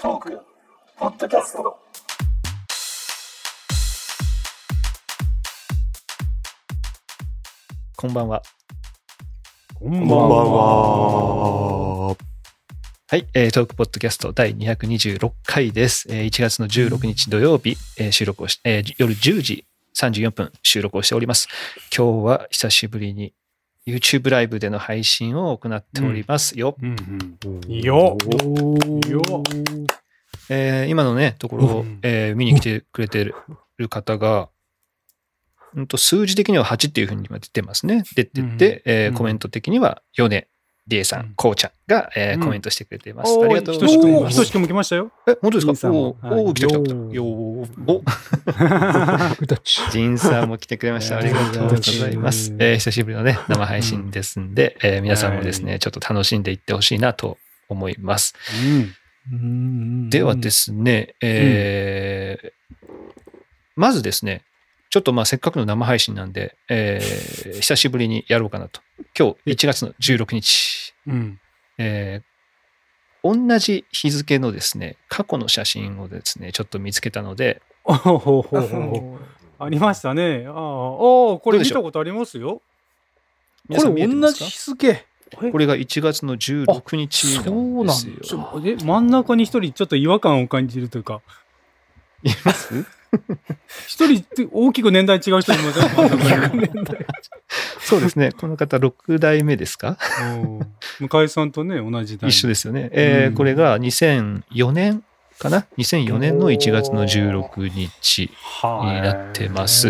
トークポッドキャストこんばんは。こんばんは。はい、えートークポッドキャスト第226回です。えー1月の16日土曜日、えー収録をし、えー夜10時34分収録をしております。今日は久しぶりに YouTube ライブでの配信を行っております。よ。うんうん。よ。よ。えー今のね、ところを、うん。えー見に来てくれてる方が、うんと数字的には8っていうふうに今出てますね。出てて、うんうん。えーコメント的には米、リエさうんん、こうちゃんが、えーうんコメントしてくれています。ありがとうございます。ひとしくんも来ましたよ。え、本当ですか？おーおー、来た来た来た。よお。ジンさんも来てくれました。ありがとうございます。えー久しぶりのね、生配信ですんで、えー皆さんもですね、はいちょっと楽しんでいってほしいなと思います。うん。ではですね、えーまずですね、ちょっとまあせっかくの生配信なんで、えー久しぶりにやろうかなと。今日1月の16日、うん。えー同じ日付のですね、過去の写真をですね、ちょっと見つけたので、ありましたね。ああ、これ見たことありますよ。皆さん見えてますか？日付。これが1月の16日なんですよ。ちょえ、真ん中に一人ちょっと違和感を感じるというか、います？一人って大きく年代違う人いません真ん中にそうですね。この方6代目ですか？うん向井さんとね、同じ代。一緒ですよね。えーうん。これが2004年かな ?2004 年の1月の16日。はいになってます。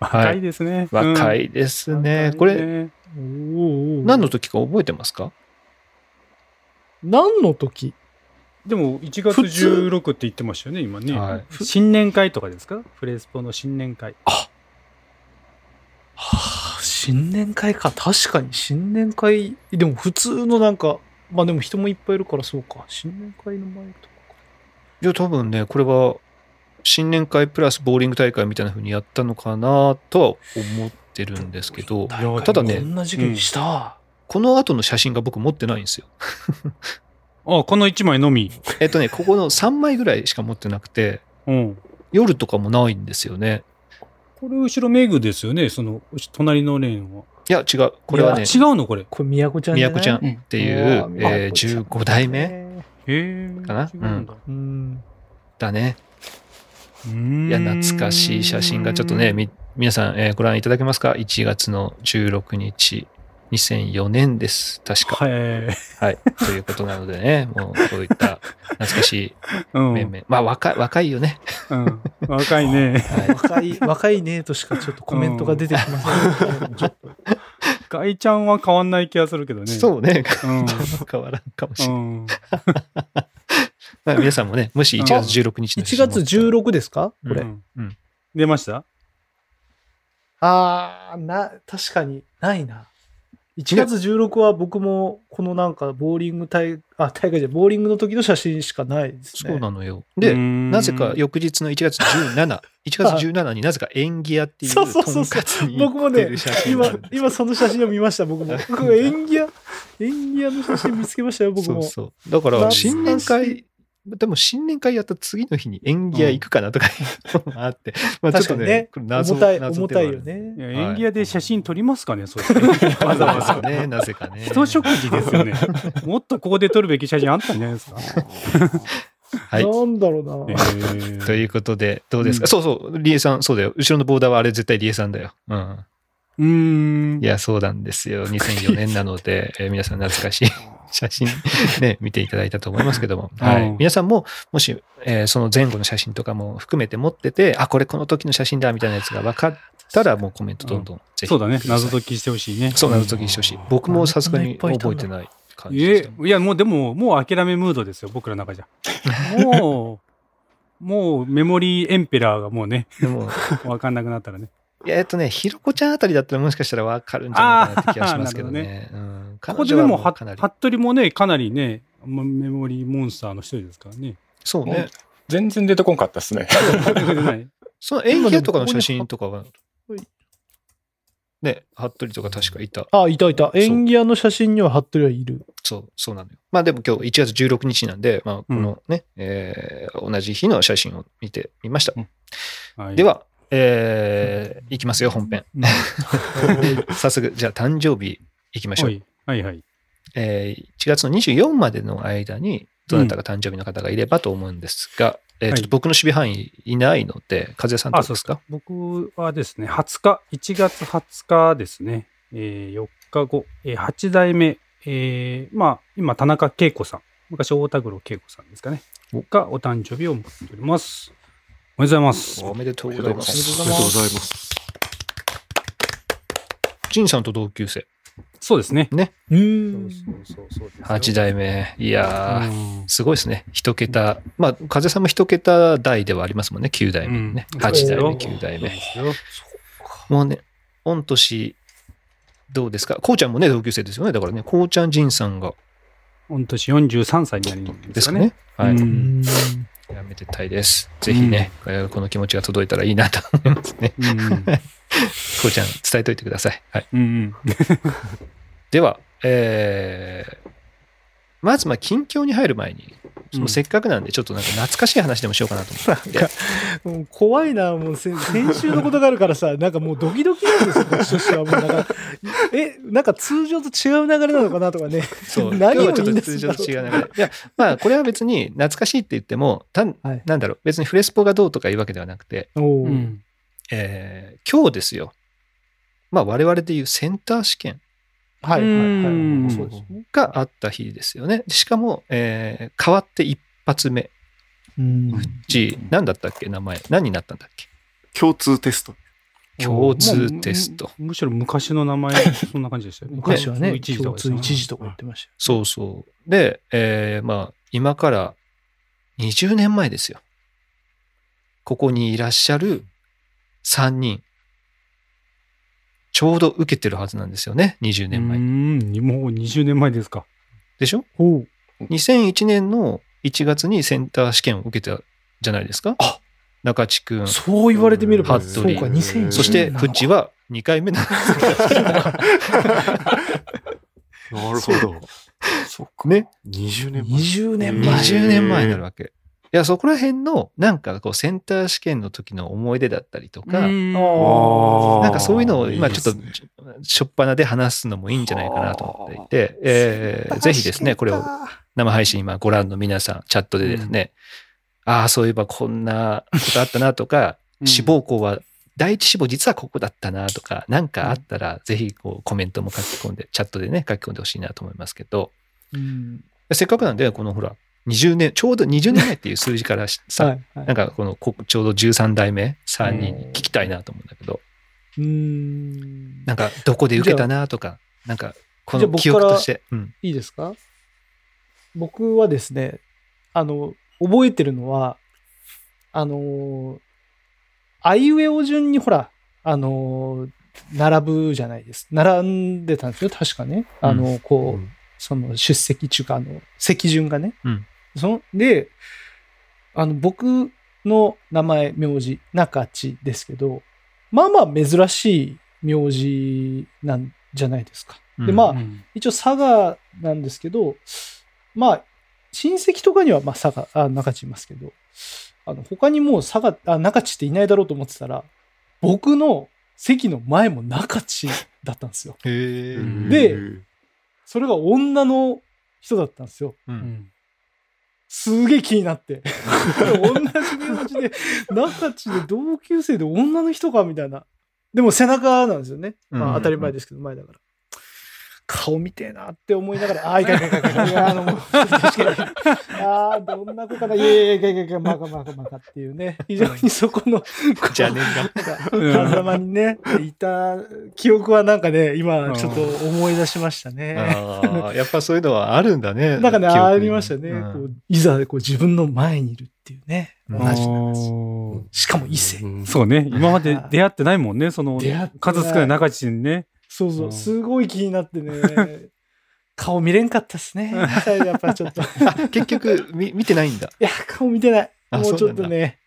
若いですね。い。若いですね。これ、れ、何の時か覚えてますか？何の時？でも1月16って言ってましたよね、今ね。はい新年会とかですか？フレスポの新年会。はあ、新年会か。確かに新年会。でも普通のなんか、まあでも人もいっぱいいるからそうか。新年会の前とかか。いや、多分ね、これは新年会プラスボーリング大会みたいな風にやったのかなとは思ってるんですけど、ただねこんな時期にした。この後の写真が僕持ってないんですよ。あ、この1枚のみ。えっとね、ここの3枚ぐらいしか持ってなくて、うん。夜とかもないんですよね。これ後ろメグですよね、その、隣のレーンは。いや、違う。これはねあ、違うのこれ。へこれ、宮子ちゃん宮子ちゃんっていう、うんえー15代目え。かな？違うんだ。うん。だね。うーんいや、懐かしい写真がちょっとね、み皆さん、えーご覧いただけますか ?1 月の16日、2004年です。確か。はい。はい。ということなのでね、もうこういった懐かしいうん。面々。まあ、若い、若いよね。うん。若いね。はい。若い、若いねとしかちょっとコメントが出てきませんけど。ちょっとガイちゃんは変わんない気がするけどね。そうね。うん。変わらんかもしれない。うん。まあ、皆さんもね、もし1月16日の写1真持月ったら16ですか？これ。うんうん出ました？あー、な、確かにないな。1月16は僕もこのなんかボーリング大、あ、大会じゃボーリングの時の写真しかないですね。そうなのよ。で、なぜか翌日の1月17、1月17になぜか縁起屋っていうそとんかつに僕もね今今その写真を見ました、僕も。演技屋、演技屋の写真見つけましたよ、僕も。そうそう。だから、新年会、でも新年会やった次の日に縁起屋行くかなとかいうのがあって、まあちょっとねね、謎重たい、謎重たいよね演技屋で写真撮りますかね、そして。わざわざね、なぜかね。一食事ですよね。もっとここで撮るべき写真あったんじゃないですか。はい。なんだろうな。えということで、どうですか、うんそうそう、リエさん、そうだよ。後ろのボーダーはあれ絶対リエさんだよ。うん。うーんい。や、そうなんですよ。2004年なので、えー皆さん懐かしい写真ね、見ていただいたと思いますけども。はい。うん皆さんも、もし、えーその前後の写真とかも含めて持ってて、あ、これこの時の写真だみたいなやつが分かったら、もうコメントどんどん、ぜひ。そうだね。謎解きしてほしいね。そう、謎解きしてほしい。僕もさすがに覚えてない感じでえした。いや、もうでも、もう諦めムードですよ、僕らの中じゃ。もう、もうメモリーエンペラーがもうね、でも、わかんなくなったらね。いやえっとね、ひろこちゃんあたりだったらもしかしたら分かるんじゃないかなって気がしますけどあーなね。うんここででも、は彼女はかなり服部もね、かなりね、まメモリーモンスターの一人ですからね。そうね。全然出てこんかったっすね。その演技とかの写真とかは、ね、服部とか確かいた。あ、いたいた。演技屋の写真には服部はいる。そう、そうなのよ。まあでも今日1月16日なんで、まあこのね、えー同じ日の写真を見てみました。はいで、は、えーいきますよ、本編。うん。早速、じゃあ誕生日いきましょう。はい。はいはい。えー1月の24までの間に、どなたが誕生日の方がいればと思うんですが、えーはい。ちょっと僕の守備範囲いないので、風さんどうですか？僕はですね、20日、1月20日ですね、えー4日後、えー8代目、えーまあ、今、田中恵子さん、昔、大田黒恵子さんですかね、がお誕生日を迎えております。おめでとうございます。おめでとうございまおめでとうす。ございますありがとうございます。ジンさんと同級生。そうですね。うそうーん。そうそうそうですよ8代目。いやすごいですね。一桁。まあ、風さんも一桁台ではありますもんね。9代目ね。うん8代目、そう9代目。もうね、御年、どうですか？こうちゃんもね、同級生ですよね。だからね、こうちゃんジンさんが、御年43歳になりまですすかねかね。。はい。ううんん。やめてたいです。ぜひね、えーこの気持ちが届いたらいいなと思いますね。うんこうちゃん、伝えといてください。はい。うんうん では、えー、まず、まあ、近況に入る前に、そのせっかくなんで、ちょっとなんか懐かしい話でもしようかなと思って。なんか、もう怖いな、もうせ先週のことがあるからさ、なんかもうドキドキなんですよ、こっちとしては。もうなんか、え、なんか通常と違う流れなのかなとかね。そう。何をちょっと通常と違う流れ。いや、まあ、これは別に懐かしいって言っても、たんはいなんだろう、別にフレスポがどうとかいうわけではなくて、えー今日ですよ。まあ、我々でいうセンター試験はいはいはいうんはい。そうですね。があった日ですよね。しかも、えー変わって一発目。うん。じ、何だったっけ？名前。何になったんだっけ？共通テスト。共通テスト。むむしろ昔の名前、そんな感じでしたよね。昔はね、一時と共通一時とか言ってましたよ。そうそう。で、えーまあ、今から20年前ですよ。ここにいらっしゃる3人。ちょうど受けてるはずなんですよね。20年前うに。ん、もう20年前ですか。でしょ？おう ?2001 年の1月にセンター試験を受けたじゃないですか。あ中地君。そう言われてみれば、そうか、2001年。そして、フッチは2回目なんです なるほど。そっか。ね。20年前。20年前。20年前になるわけ。いや、そこら辺の、なんかこう、センター試験の時の思い出だったりとか、なんかそういうのを今ちょっとしょっぱなで話すのもいいんじゃないかなと思っていて、えーぜひですね、これを生配信今ご覧の皆さん、チャットでですね、ああ、そういえばこんなことあったなとか、うん。志望校は、第一志望実はここだったなとか、なんかあったら、ぜひこうコメントも書き込んで、チャットでね、書き込んでほしいなと思いますけど、うん。せっかくなんで、このほら、20年、ちょうど20年前っていう数字からし さ、はいはい。なんかこのこちょうど13代目3人に聞きたいなと思うんだけど、うーん。なんかどこで受けたなとか、なんかこの記憶として、うん。いいですか？僕はですね、あの、覚えてるのは、あの、あいうえお順にほら、あの、並ぶじゃないです。並んでたんですよ、確かね。あの、こう、うん。その出席中か、あの、席順がね。うんそので、あの、僕の名前、名字、中地ですけど、まあまあ珍しい名字なんじゃないですか。で、うんまあ、うん一応佐賀なんですけど、まあ、親戚とかにはまあ佐賀、あ、中地いますけど、あの、他にもう佐賀、あ、中地っていないだろうと思ってたら、僕の席の前も中地だったんですよ。でそれが女の人だったんですよ。う。うんんすげえ気になって。同じ名字で、中地で同級生で女の人かみたいな。でも背中なんですよね。まうんあ当たり前ですけど、前だから。顔見てえなって思いながら、ああ、いかんいかんいかんいかん いや、あの。ああ、どんな子かな、いやいやいやいやいや、まかまかまかっていうね、非常にそこの、邪念が。が、狭間にね、いた記憶はなんかね、今ちょっと思い出しましたね。ああ、やっぱそういうのはあるんだね。なんかね、ありましたね。うんこういざこう自分の前にいるっていうね。うん同じなんですよ。おーしかも異性。うんそうね、今まで出会ってないもんね、その数少ない中地にね。そうそうう、んすごい気になってね。顔見れんかったっすね。やっぱちょっと。結局見見てないんだ。や、顔見てない。あもうちょっとね、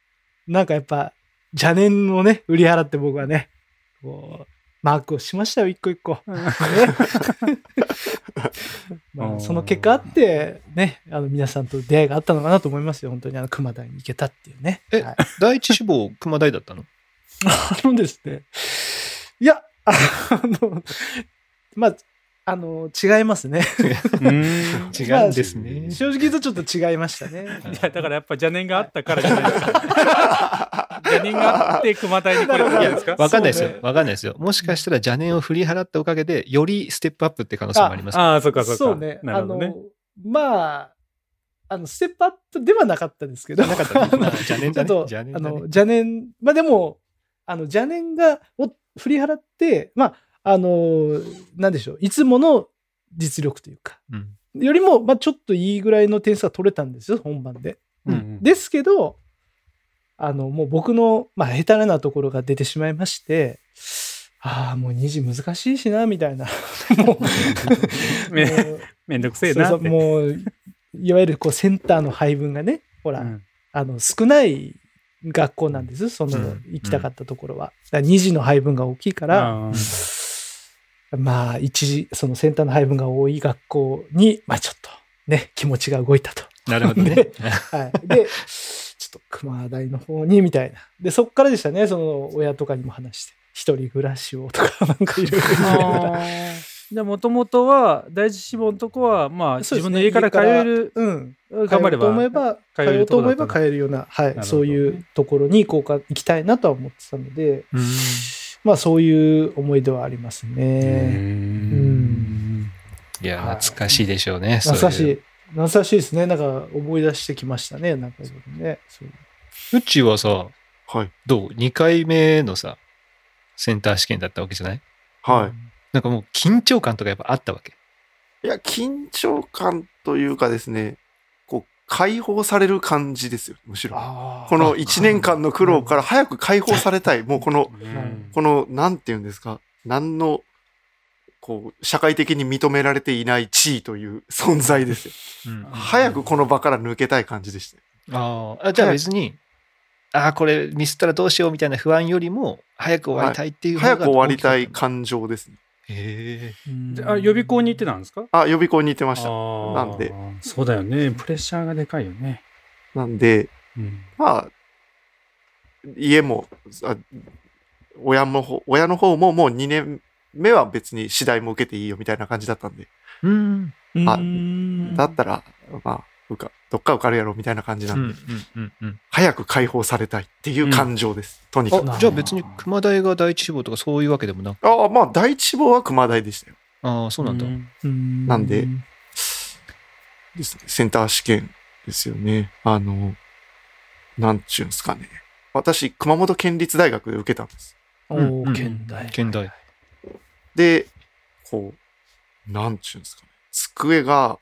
なんかやっぱ、邪念をね、売り払って僕はね、こう、マークをしましたよ、一個一個。ね まあ、その結果あって、ね、あの皆さんと出会いがあったのかなと思いますよ、本当にあの熊台に行けたっていうね。えはい第一志望、熊大だったの？あのですね、いや、あの、まあ、あの、違いますね。うん違うんですね。正直言うとちょっと違いましたね。いや、だからやっぱ邪念があったからじゃないですか。邪念があって熊台に来れたんじゃないですか。わかんないですよ。わかんないですよ。もしかしたら邪念を振り払ったおかげで、よりステップアップって可能性もあります。ああ、そうかそうか。そうね。あなるほどねの。、まあ、あの、ステップアップではなかったですけど、なかったね 邪念だねちょっと邪念だねあの、邪念、まあでも、あの、邪念が、を振り払って、まあ、あの、なんでしょう、いつもの実力というか、うんよりも、まあちょっといいぐらいの点数が取れたんですよ、本番で。うんですけど、あの、もう僕の、まあ、下手なところが出てしまいまして、ああ、もう2時難しいしな、みたいな。もう、めめんどくせえな。もう、いわゆるこうセンターの配分がね、ほら、うんあの、少ない学校なんです、そのうん行きたかったところは。だから2時の配分が大きいから、まあ、一時、そのセンターの配分が多い学校に、まあちょっと、ね、気持ちが動いたと。なるほどね で。はい。で、ちょっと熊大の方に、みたいな。で、そっからでしたね、その親とかにも話して、一人暮らしをとか、なんかいろいろ言いながら。じゃあ、もともとは、第一志望のとこは、まあ、自分の家から帰れる、うん。頑張れば通おうと思えば、通おうと思えばとこだった帰れるような、はい、そういうところに行こうか、行きたいなとは思ってたので、うんまあそういう思い出はありますうね。んいや、はい懐かしいでしょうね。懐かしい。懐かしいですね。なんか思い出してきましたね。なんかね。そううちはさ、はい。どう ?2 回目のさ、センター試験だったわけじゃない？はなんかもう緊張感とかやっぱあったわけ？い。いや、緊張感というかですね、こう、解放される感じですよ、むしろ。あこの1年間の苦労から早く解放されたい。もうこの、うんこの、なんて言うんですか、何の、こう、社会的に認められていない地位という存在ですよ。うん早くこの場から抜けたい感じでした。ああ、じゃあ別に、ああ、これミスったらどうしようみたいな不安よりも、早く終わりたいっていう方が早く終わりたい感情ですね。へえ。あ、予備校に行ってたんですか？あ、予備校に行ってました。なんで。そうだよね。プレッシャーがでかいよね。なんで、うん。まあ、家も、あ親もほ、親の方ももう2年目は別に次第も受けていいよみたいな感じだったんで、うん。うんあだったら、まあ、受か、どっか受かるやろみたいな感じなうんんで、うんうんうん。早く解放されたいっていう感情です。とにかく。あ、じゃあ別に熊大が第一志望とかそういうわけでもなく。ああ、まあ、第一志望は熊大でしたよ。ああ、そうなんだ。うんなんでですね。センター試験ですよね。あの、なんちゅうんですかね。私、熊本県立大学で受けたんです。おうんー、県大。県大。で、こう、なんちゅうんですかね。机が、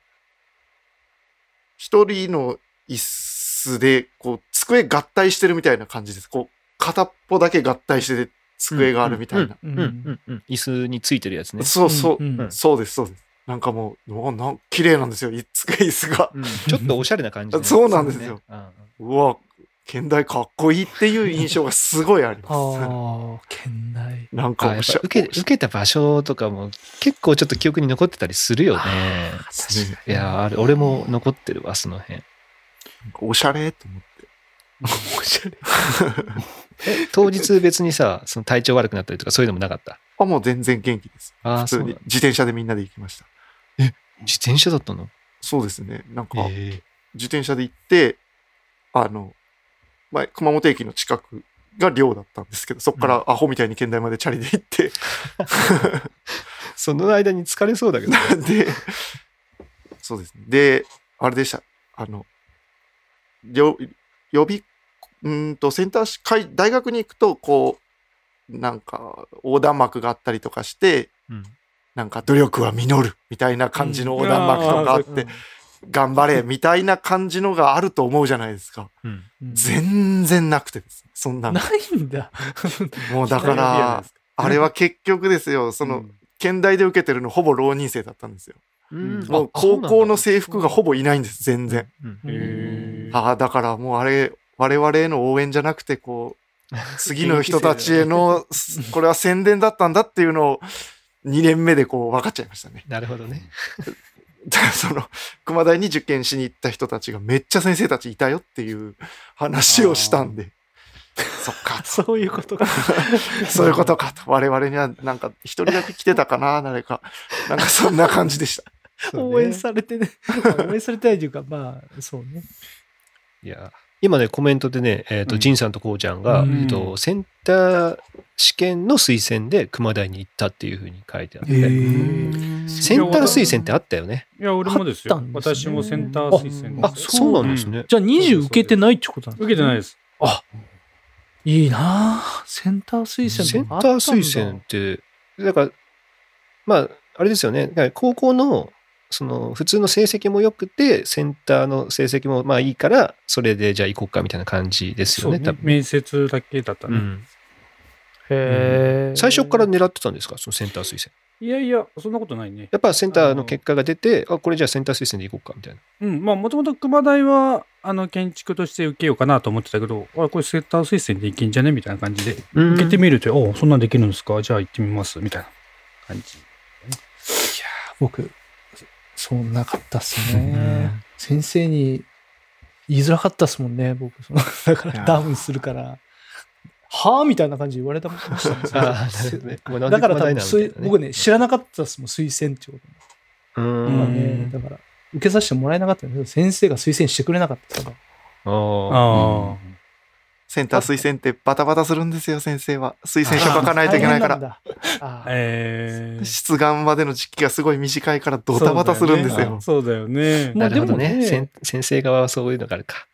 一人の椅子で、こう、机合体してるみたいな感じです。こう、片っぽだけ合体してて、机があるみたいな。椅子についてるやつね。そうそう、んんそうです、そうです。なんかもう、うわなん綺麗なんですよ、い机椅子が。うんちょっとおしゃれな感じね。そうなんですよそうね。うわ、県大かっこいいっていう印象がすごいありあます。あ、県大。なんか受け受けた場所とかも結構ちょっと記憶に残ってたりするよね。ねいや、あれ、俺も残ってるわ、その辺。おしゃれと思って。おしゃれ。え、当日別にさ、その体調悪くなったりとかそういうのもなかった？あ、もう全然元気です。ああ、普通に自転車でみんなで行きました。自転車だったの？そうですね。なんか、え自転車で行って、あの、まあ、熊本駅の近くが寮だったんですけど、そこからアホみたいに県大までチャリで行って、その間に疲れそうだけど。で、そうですね。で、あれでした。あの、よ予備、うーんと、センター大学に行くと、こう、なんか、横断幕があったりとかして、うんなんか、努力は実るみたいな感じの横断幕とかあって、頑張れみたいな感じのがあると思うじゃないですか。うん全然なくてですね。そんなの。ないんだ。もうだから、あれは結局ですよ、その、県大で受けてるのほぼ浪人生だったんですよ。うんもう高校の制服がほぼいないんです、全然。ああ、だからもうあれ、我々への応援じゃなくて、こ 次の人たちへの、これは宣伝だったんだっていうのを、2年目でこう分かっちゃいましたね。なるほどね。その、熊大に受験しに行った人たちがめっちゃ先生たちいたよっていう話をしたんで、そっか、そういうことか。そういうことかと。我々にはなんか一人だけ来てたかな、誰か。なんかそんな感じでした。応援されてね。応援されてないというか、まあ、そうね。いや、今ね、コメントでね、えっ、と、うんジンさんとこうちゃんが、うんえっと、センター試験の推薦で熊大に行ったっていうふうに書いてあって、センター推薦ってあったよね。いや、俺もですよ。すね私もセンター推薦あ。そうなんですね。じゃあ20受けてないってことなんですか受けてないです。いいなぁセンター推薦センタとかあったんだー推薦って、だから、まあ、あれですよね。高校の、その、普通の成績も良くて、センターの成績もまあいいから、それでじゃあ行こうかみたいな感じですよね、多分。面接だけだったね。うん、へー最初から狙ってたんですか、そのセンター推薦。いやいや、そんなことないね。やっぱセンターの結果が出て、あ、これじゃあセンター推薦で行こうかみたいな。うん、まあ、もともと熊大は、あの、建築として受けようかなと思ってたけど、あ、これセンター推薦でいけんじゃね？みたいな感じで、受けてみると、おそんなんできるんですか？じゃあ行ってみます、みたいな感じ。僕、そんなかったっすうんね。先生に言いづらかったっすもんね、僕。そのだからダウンするから。はぁみたいな感じで言われたもんした んでね。だから多分僕ね、知らなかったっすもん、推薦ってこと。うん。ね、だから、受けさせてもらえなかったんだけど、先生が推薦してくれなかったから。ああ。あセンター推薦ってバタバタするんですよ、先生は。推薦書書かないといけないから。えー。出願までの時期がすごい短いからドタバタするんですよ。そうだよね。まあなるほどねでもね先先生側はそういうのがあるか。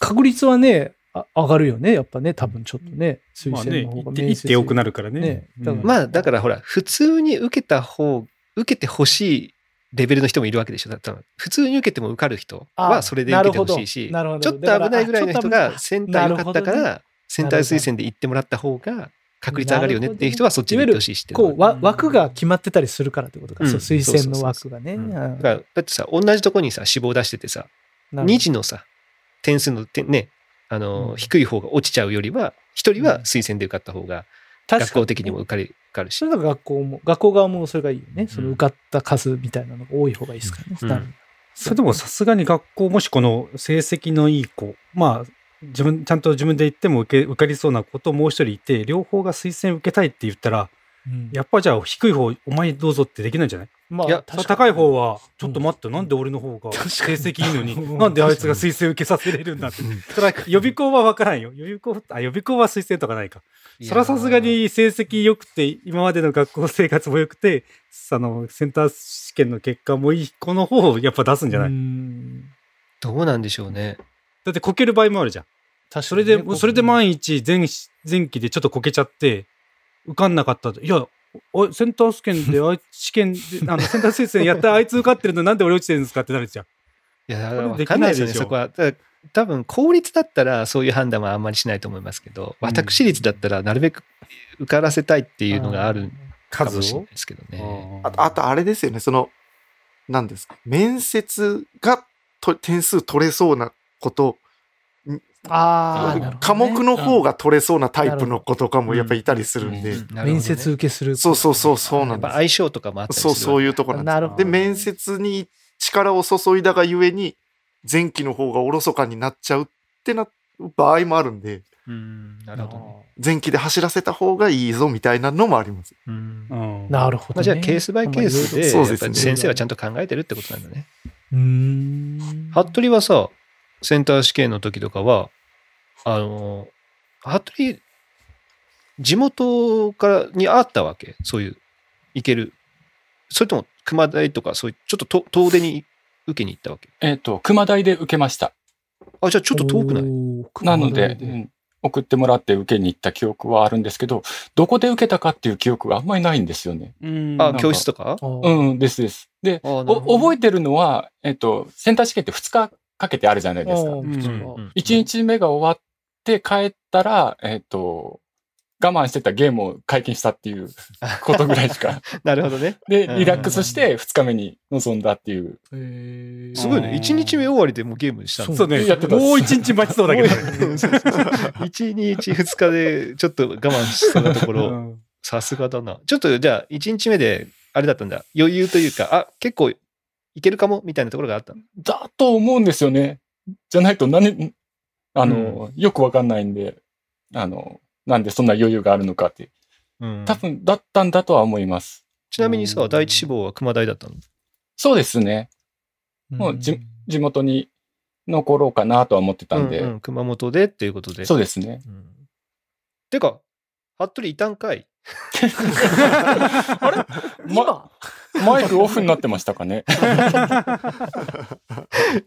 確率はね、あ上がるよね、やっぱね、多分ちょっとね、推まあね、薦の方が行って、行ってよくなるからね。ねだからまあ、だからほら、普通に受けた方、受けてほしいレベルの人もいるわけでしょ。だ普通に受けても受かる人はあそれで受けてほしいし、ちょっと危ないぐらいの人がセンター良かったから、センター推薦で行ってもらった方が確率上がるよねっていう人はそっちで行ってほしいしこう、わ枠が決まってたりするからってことか、うん。そう推薦の枠がね。だからだってさ、同じとこにさ、志望出しててさ、なるほど。2次のさ、点数の点ね、あの、うん。低い方が落ちちゃうよりは、1人は推薦で受かった方が、学校的にも受かる受かるしそ。れが学校も、学校側もそれがいいよね。そのうん受かった数みたいなのが多い方がいいですからね。うんそれでもさすがに学校、もしこの成績のいい子、まあ、自分、ちゃんと自分で言っても受け、受かりそうな子ともう一人いて、両方が推薦受けたいって言ったら、うんやっぱじゃあ低い方、お前どうぞってできないんじゃない？まあ、いや高い方は、ちょっと待って、なんで俺の方が成績いいのに、うんなんであいつが推薦受けさせれるんだって。それは予備校は分からんよ。予備校、あ、予備校は推薦とかないか。それはさすがに成績良くて、今までの学校生活も良くて、あの、センター試験の結果もいい子の方をやっぱ出すんじゃない、うんどうなんでしょうね。だってこける場合もあるじゃん。確それで、それで前万一前、前期でちょっとこけちゃって、受かんなかったと。いや、おセンター試験で、あい試験で、あの、センター推薦やったあいつ受かってるのなんで俺落ちてるんですかってなるじゃん。いや、わかんないですよね、そこは。だから多分、公立だったらそういう判断はあんまりしないと思いますけど、うん私立だったらなるべく受からせたいっていうのがあるかもしれないですけどね。あと、あとあれですよね、その、何ですか、面接がと点数取れそうなこと、ああ、科目の方が取れそうなタイプの子とかもやっぱいたりするんで、面接受けする。そうそうそう、そうなんです。相性とかもあったりするそう、そういう。いうところなんです。なるほどで、面接に力を注いだがゆえに、前期の方がおろそかになっちゃうってな場合もあるんで、うん、なるほどね。前期で走らせた方がいいぞみたいなのもあります。うんうんなるほど、ね。まあ、じゃあ、ケースバイケースで、そうですねやっぱり先生はちゃんと考えてるってことなんだね。うーん。服部はさ、センター試験の時とかは、あの、服部、地元からにあったわけ。そういう、行ける。それとも、熊大とか、そういう、ちょっとと遠出に受けに行ったわけ。えっ、と、熊大で受けました。あ、じゃあちょっと遠くない？いなので、うん送ってもらって受けに行った記憶はあるんですけど、どこで受けたかっていう記憶があんまりないんですよね。うん。あ、教室とか？うん、ですです。で、覚えてるのは、えっ、と、センター試験って2日かけてあるじゃないですか。んうんうん1日目が終わって帰ったら、えっ、と、我慢してたゲームを解禁したっていう ことぐらいしか。なるほどね。で、うんリラックスして2日目に臨んだっていう。すごいね。1日目終わりでもうゲームしたそうね。やってたもう一日待ちそうだけどね。1日2日でちょっと我慢しそうなところ、うんさすがだな。ちょっとじゃあ1日目であれだったんだ。余裕というか、あ、結構いけるかも？みたいなところがあったのだと思うんですよね。じゃないと何、あの、よくわかんないんで、あの、なんでそんな余裕があるのかって。うん多分だったんだとは思います。ちなみにさ、第一志望は熊大だったの？そうですね。もうじ地元に残ろうかなとは思ってたんで。うんうん熊本でっていうことで。そうですね。うんてか、服部いたんかいあれ？今、マイクオフになってましたかね？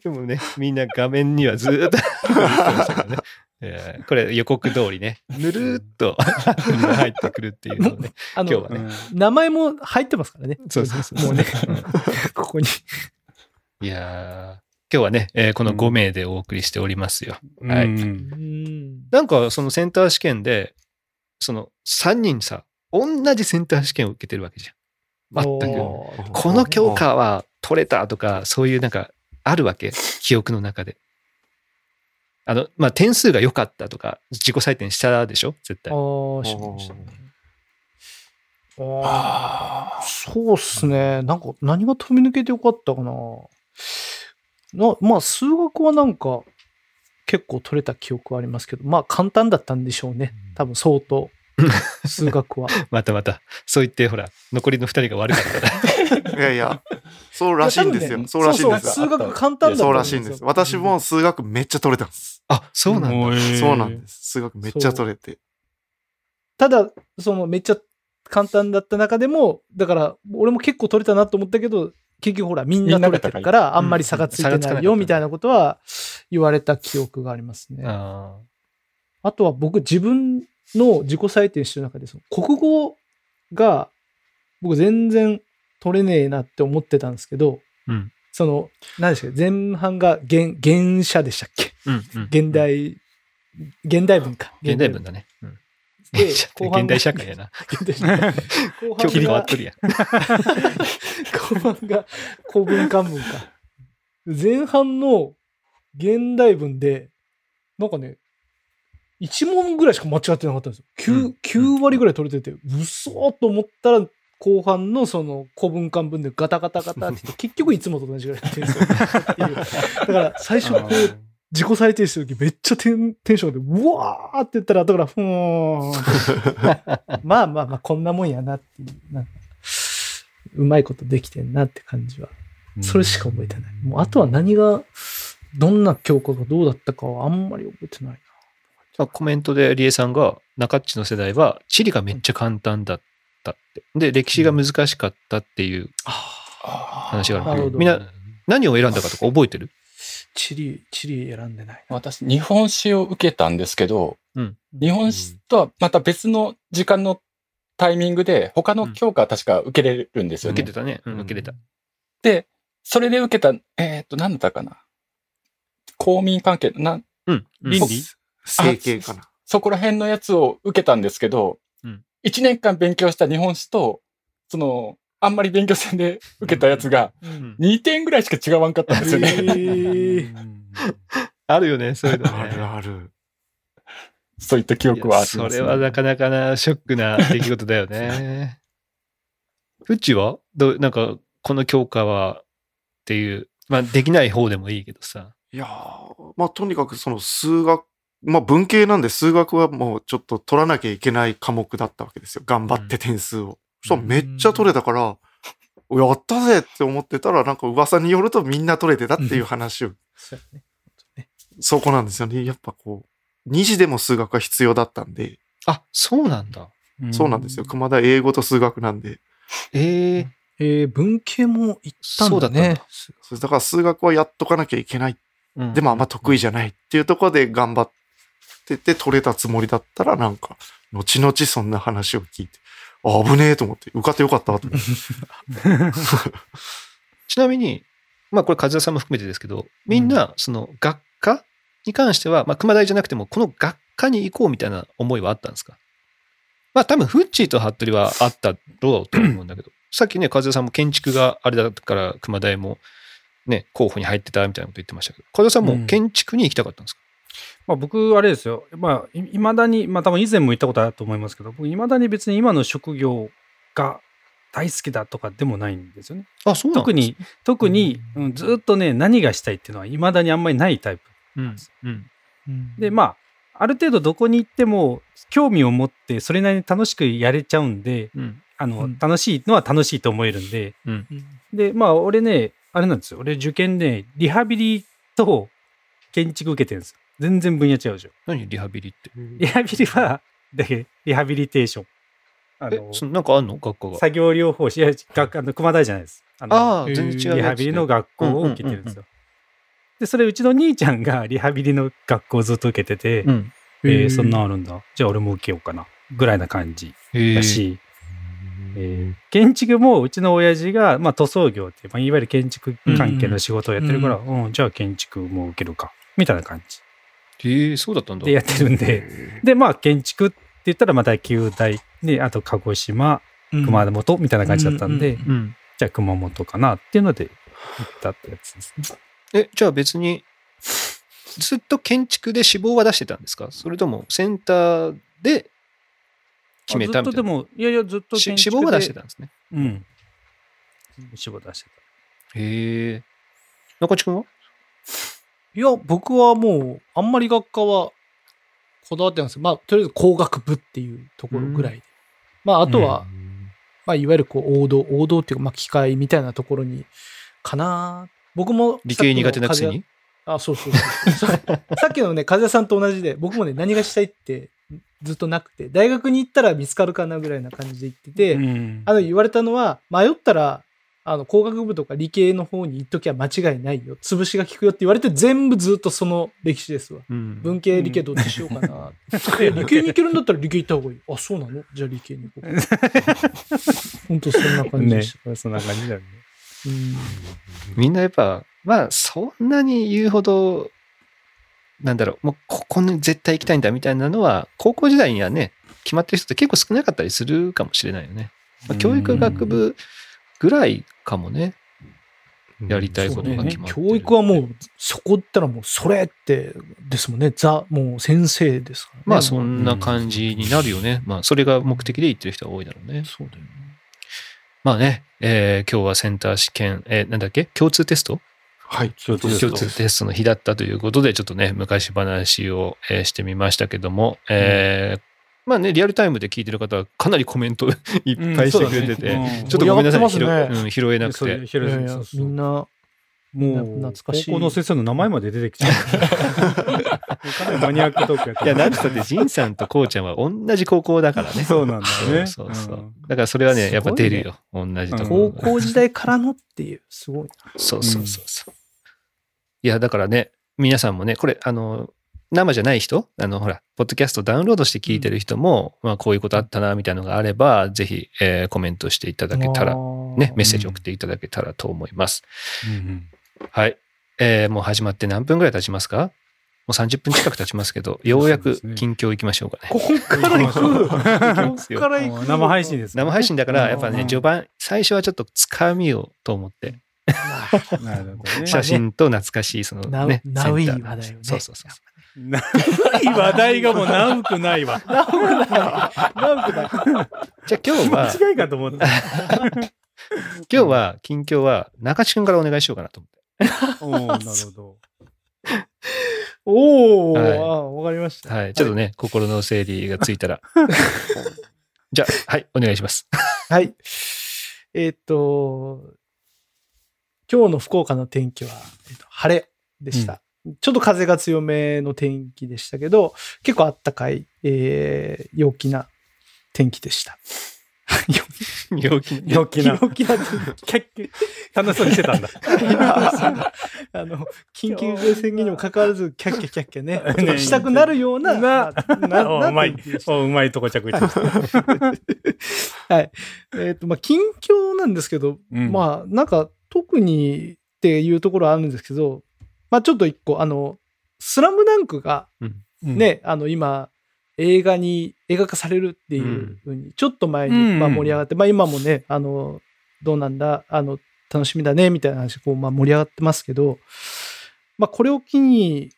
でもね、みんな画面にはずーっと。えーこれ予告通りね、ぬるーっと入ってくるっていうのをね、あの今日はね。名前も入ってますからね。そうそうそう。もうね、うんここに。いやー今日はね、えーこの5名でお送りしておりますよ。はいうんうんなんかそのセンター試験で、その3人さ、同じセンター試験を受けてるわけじゃん。全く。この教科は取れたとか、そういうなんかあるわけ？記憶の中で。あの、まあ、点数が良かったとか、自己採点したでしょ？絶対。あーしましたねあーそうっすね。なんか、何が飛び抜けてよかったかな。なまあ、数学はなんか、結構取れた記憶はありますけど、まあ、簡単だったんでしょうね。多分、相当。数学は。またまた。そう言って、ほら、残りの2人が悪かったら。いやいや、そうらしいんですよ。ねそうらしいんですそうそう数学簡単だったそうらしいんです。私も数学めっちゃ取れたんです。あ、そうなんだ。そうなんです。数学めっちゃ取れて。ただ、そのめっちゃ簡単だった中でも、だから、俺も結構取れたなと思ったけど、結局ほら、みんな取れてるから、あんまり差がついてないよ、みたいなことは言われた記憶がありますね。ああとは僕、自分の自己採点してる中で、その国語が僕全然取れねえなって思ってたんですけど、うんその、何でしたっけ、前半が原原写でしたっけ？ーうんうん。現代、現代文か。現代文だね。うん。で現後半現代社会やな。現代社会後今日変わ半がっとるやん。後半が 古文漢文か。前半の現代文で、なんかね、1問ぐらいしか間違ってなかったんですよ。9, うん9割ぐらい取れてて、嘘と思ったら、後半のその古文漢文でガタガタガタって言って、結局いつもと同じぐらいやってるんですよ。っていうだから最初こう、自己採点してる時めっちゃテンテンションで、うわーって言ったら、後から、ふーん。まあまあまあ、こんなもんやなっていう、なんか、うまいことできてんなって感じは。それしか覚えてない。もう、あとは何が、どんな教科がどうだったかはあんまり覚えてないな。あコメントでリエさんが、中っちの世代は、地理がめっちゃ簡単だったって。で、歴史が難しかったっていう話があるなるほど。みんな、何を選んだかとか覚えてる？地理、地理選んでない。私、日本史を受けたんですけど、うん日本史とはまた別の時間のタイミングで、他の教科は確か受けれるんですよね。受けてたね。うん、受けてた。で、それで受けた、えっ、と、なんだったかな？公民関係、な、うん。倫理？整形かな。そこら辺のやつを受けたんですけど、うん一年間勉強した日本史と、その、あんまり勉強せんで受けたやつが、うん2点ぐらいしか違わんかったんですよね。えーあるよね、そういうのあるね。ある。そういった記憶はあります、ね。それはなかなかな、ショックな出来事だよね。フッチは？どう、なんか、この教科はっていう、まあ、できない方でもいいけどさ。いやーまあとにかくその数学、まあ文系なんで数学はもうちょっと取らなきゃいけない科目だったわけですよ。頑張って点数を。そしたらめっちゃ取れたから、やったぜって思ってたら、なんか噂によるとみんな取れてたっていう話を、そうやねそこなんですよね。やっぱこう、2次でも数学が必要だったんで、あ、そうなんだ。そうなんですよ。熊田英語と数学なんで。えええー文系も行ったんだそうだったんねだ。から数学はやっとかなきゃいけない。でもあんま得意じゃないっていうところで頑張ってて取れたつもりだったらなんか、後々そんな話を聞いて、あ危ねえと思って、受かってよかったと思って。ちなみに、まあこれ和田さんも含めてですけど、みんなその学科に関しては、まあ熊大じゃなくても、この学科に行こうみたいな思いはあったんですか？まあ多分、フッチーと服部はあったろうと思うんだけど、さっきね、和代さんも建築があれだから、熊大もね、候補に入ってたみたいなこと言ってましたけど、和代さんも建築に行きたかったんですか、まあ、僕、あれですよ。まあ、いいまだに、まあ、多分以前も言ったことあると思いますけど、僕、いまだに別に今の職業が大好きだとかでもないんですよね。あ、そうなん特に、特に、うん、ずっとね、何がしたいっていうのは、いまだにあんまりないタイプ。うん。うん。で、まあ、ある程度どこに行っても、興味を持って、それなりに楽しくやれちゃうんで、うん。あの、うん楽しいのは楽しいと思えるんで、うん。で、まあ、俺ね、あれなんですよ。俺、受験で、リハビリと建築受けてるんですよ。全然分野違うでしょ。何？リハビリって。リハビリは、で、リハビリテーション。あえの、、そなんかあんの学科が？作業療法士、いや、学あの熊大じゃないです。あのあ全然違うやつね、リハビリの学校を受けてるんですよ。で、それ、うちの兄ちゃんがリハビリの学校をずっと受けてて、うん。えーそんなんあるんだ。じゃあ俺も受けようかな。ぐらいな感じへえだし、えー建築もうちの親父が、まあ、塗装業って、まあ、いわゆる建築関係の仕事をやってるから、うんじゃあ建築も受けるか。みたいな感じへえそうだったんだ。でやってるんで、で、まあ、建築って言ったら、また旧大で、あと鹿児島、熊本みたいな感じだったんで。じゃあ熊本かなっていうので行ったってやつですね。え、じゃあ別に、ずっと建築で志望は出してたんですか？それともセンターで決めたみたいな？ずっとでも、いやいや、ずっとし建築志望は出してた。たんですね。うん。志望出してた。へえ。中地君は？いや、僕はもう、あんまり学科はこだわってないんですよ。まあ、とりあえず工学部っていうところぐらいで。まあ、あとは、まあ、いわゆるこう、王道、王道っていうか、まあ、機械みたいなところに、かな僕も、理系苦手なくせに？あ、そうそうそう。ささっきのね、風さんと同じで、僕もね、何がしたいってずっとなくて、大学に行ったら見つかるかなぐらいな感じで行ってて、うんあの、言われたのは、迷ったら、あの、工学部とか理系の方に行っときゃ間違いないよ。潰しが効くよって言われて、全部ずっとその歴史ですわ。うん文系、理系どっちしようかな。え理系に行けるんだったら理系行った方がいい。あ、そうなの？じゃあ理系に行こうか。本当そんな感じねでした。、そんな感じだよね。うんみんなやっぱ、まあそんなに言うほど、なんだろう、もうここに絶対行きたいんだみたいなのは、高校時代にはね、決まってる人って結構少なかったりするかもしれないよね。まあ、教育学部ぐらいかもね。やりたいことが決まってる。教育はもう、そこったらもう、それって、ですもんね。ザ、もう先生ですからね。まあそんな感じになるよね。まあそれが目的で行ってる人は多いだろうね。そうだよね。まあね、えー今日はセンター試験、えーなんだっけ？共通テスト？はい。共通テスト共通テストの日だったということで、ちょっとね、昔話を、えーしてみましたけども、えーまあね、リアルタイムで聞いてる方はかなりコメント いっぱいしてくれてて、うんちょっとごめんなさい、ね拾うん拾えなくそうて。いやいやみんな、もう、懐かしい高校の先生の名前まで出てきちゃう。かなりマニアックトークやった。いや、なんつったって、ジンさんとこうちゃんは同じ高校だからね。そうなんだよね。そうそうそううんだからそれはね、やっぱ出るすよ。同じところ高校時代からのっていう、すごい。そうそうそうそう。いや、だからね、皆さんもね、これ、あの、生じゃない人、あの、ほら、ポッドキャストダウンロードして聞いてる人も、まあ、こういうことあったな、みたいなのがあれば、ぜひ、えーコメントしていただけたら、ね、メッセージ送っていただけたらと思います。うんはい。えーもう始まって何分ぐらい経ちますか？もう30分近く経ちますけど、ようやく近況行きましょうかね。ここから行く。ここから行く。うん生配信ですね。生配信だから、やっぱね、うん序盤、最初はちょっとつかみをと思って、なるほどね。写真と懐かしい、そのね、ナウイセンター話題をねそうそうそう。いい話題がもう長くないわ。ナウくない。ナウくない。じゃあ今日は、間違いかと思った。今日は、近況は、中地君からお願いしようかなと思って。おーなるほど。おー、はいあわかりました。はい。ちょっとね、心の整理がついたら。じゃあ、はい、お願いします。はい。えーっと、今日の福岡の天気は、えーっと晴れでした。ちょっと風が強めの天気でしたけど、結構あったかい、えー陽気な天気でした。陽気？に。陽気な。陽気な楽しそうにしてたんだ。あの、緊急事態宣言にもかかわらず、キャッキャキャッキャね、ねしたくなるような、なな、な、なおうまいうまいとこ着いてた。はい。えっ、と、まあ、近況なんですけど、うんまあ、なんか、特にっていうところはあるんですけど、まあ、ちょっと一個、あの、スラムダンクがうん。ね、あの、今、映画に、映画化されるっていうふうに、ちょっと前に、うん。まあ盛り上がって、まあ今もね、あの、どうなんだ、あの、楽しみだね、みたいな話、こう、まあ盛り上がってますけど、まあこれを機に、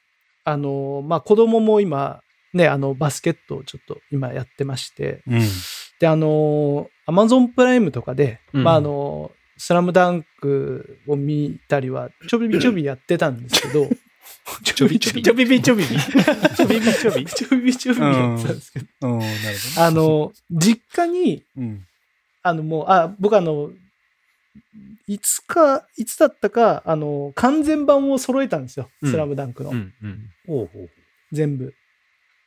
あの、まあ子供も今、ね、あの、バスケットをちょっと今やってまして、うん。で、あの、アマゾンプライムとかで、うん。まああの、スラムダンクを見たりは、ちょびびちょびやってたんですけど、ちょびちょび ちょびびちょびび。ちょびびちょび。ちょびびちょびやってたんですけど、うん、なるあの、実家に。あの、もう、あ、僕あの、いつか、いつだったか、あの、完全版を揃えたんですよ。うんスラムダンクの。全部。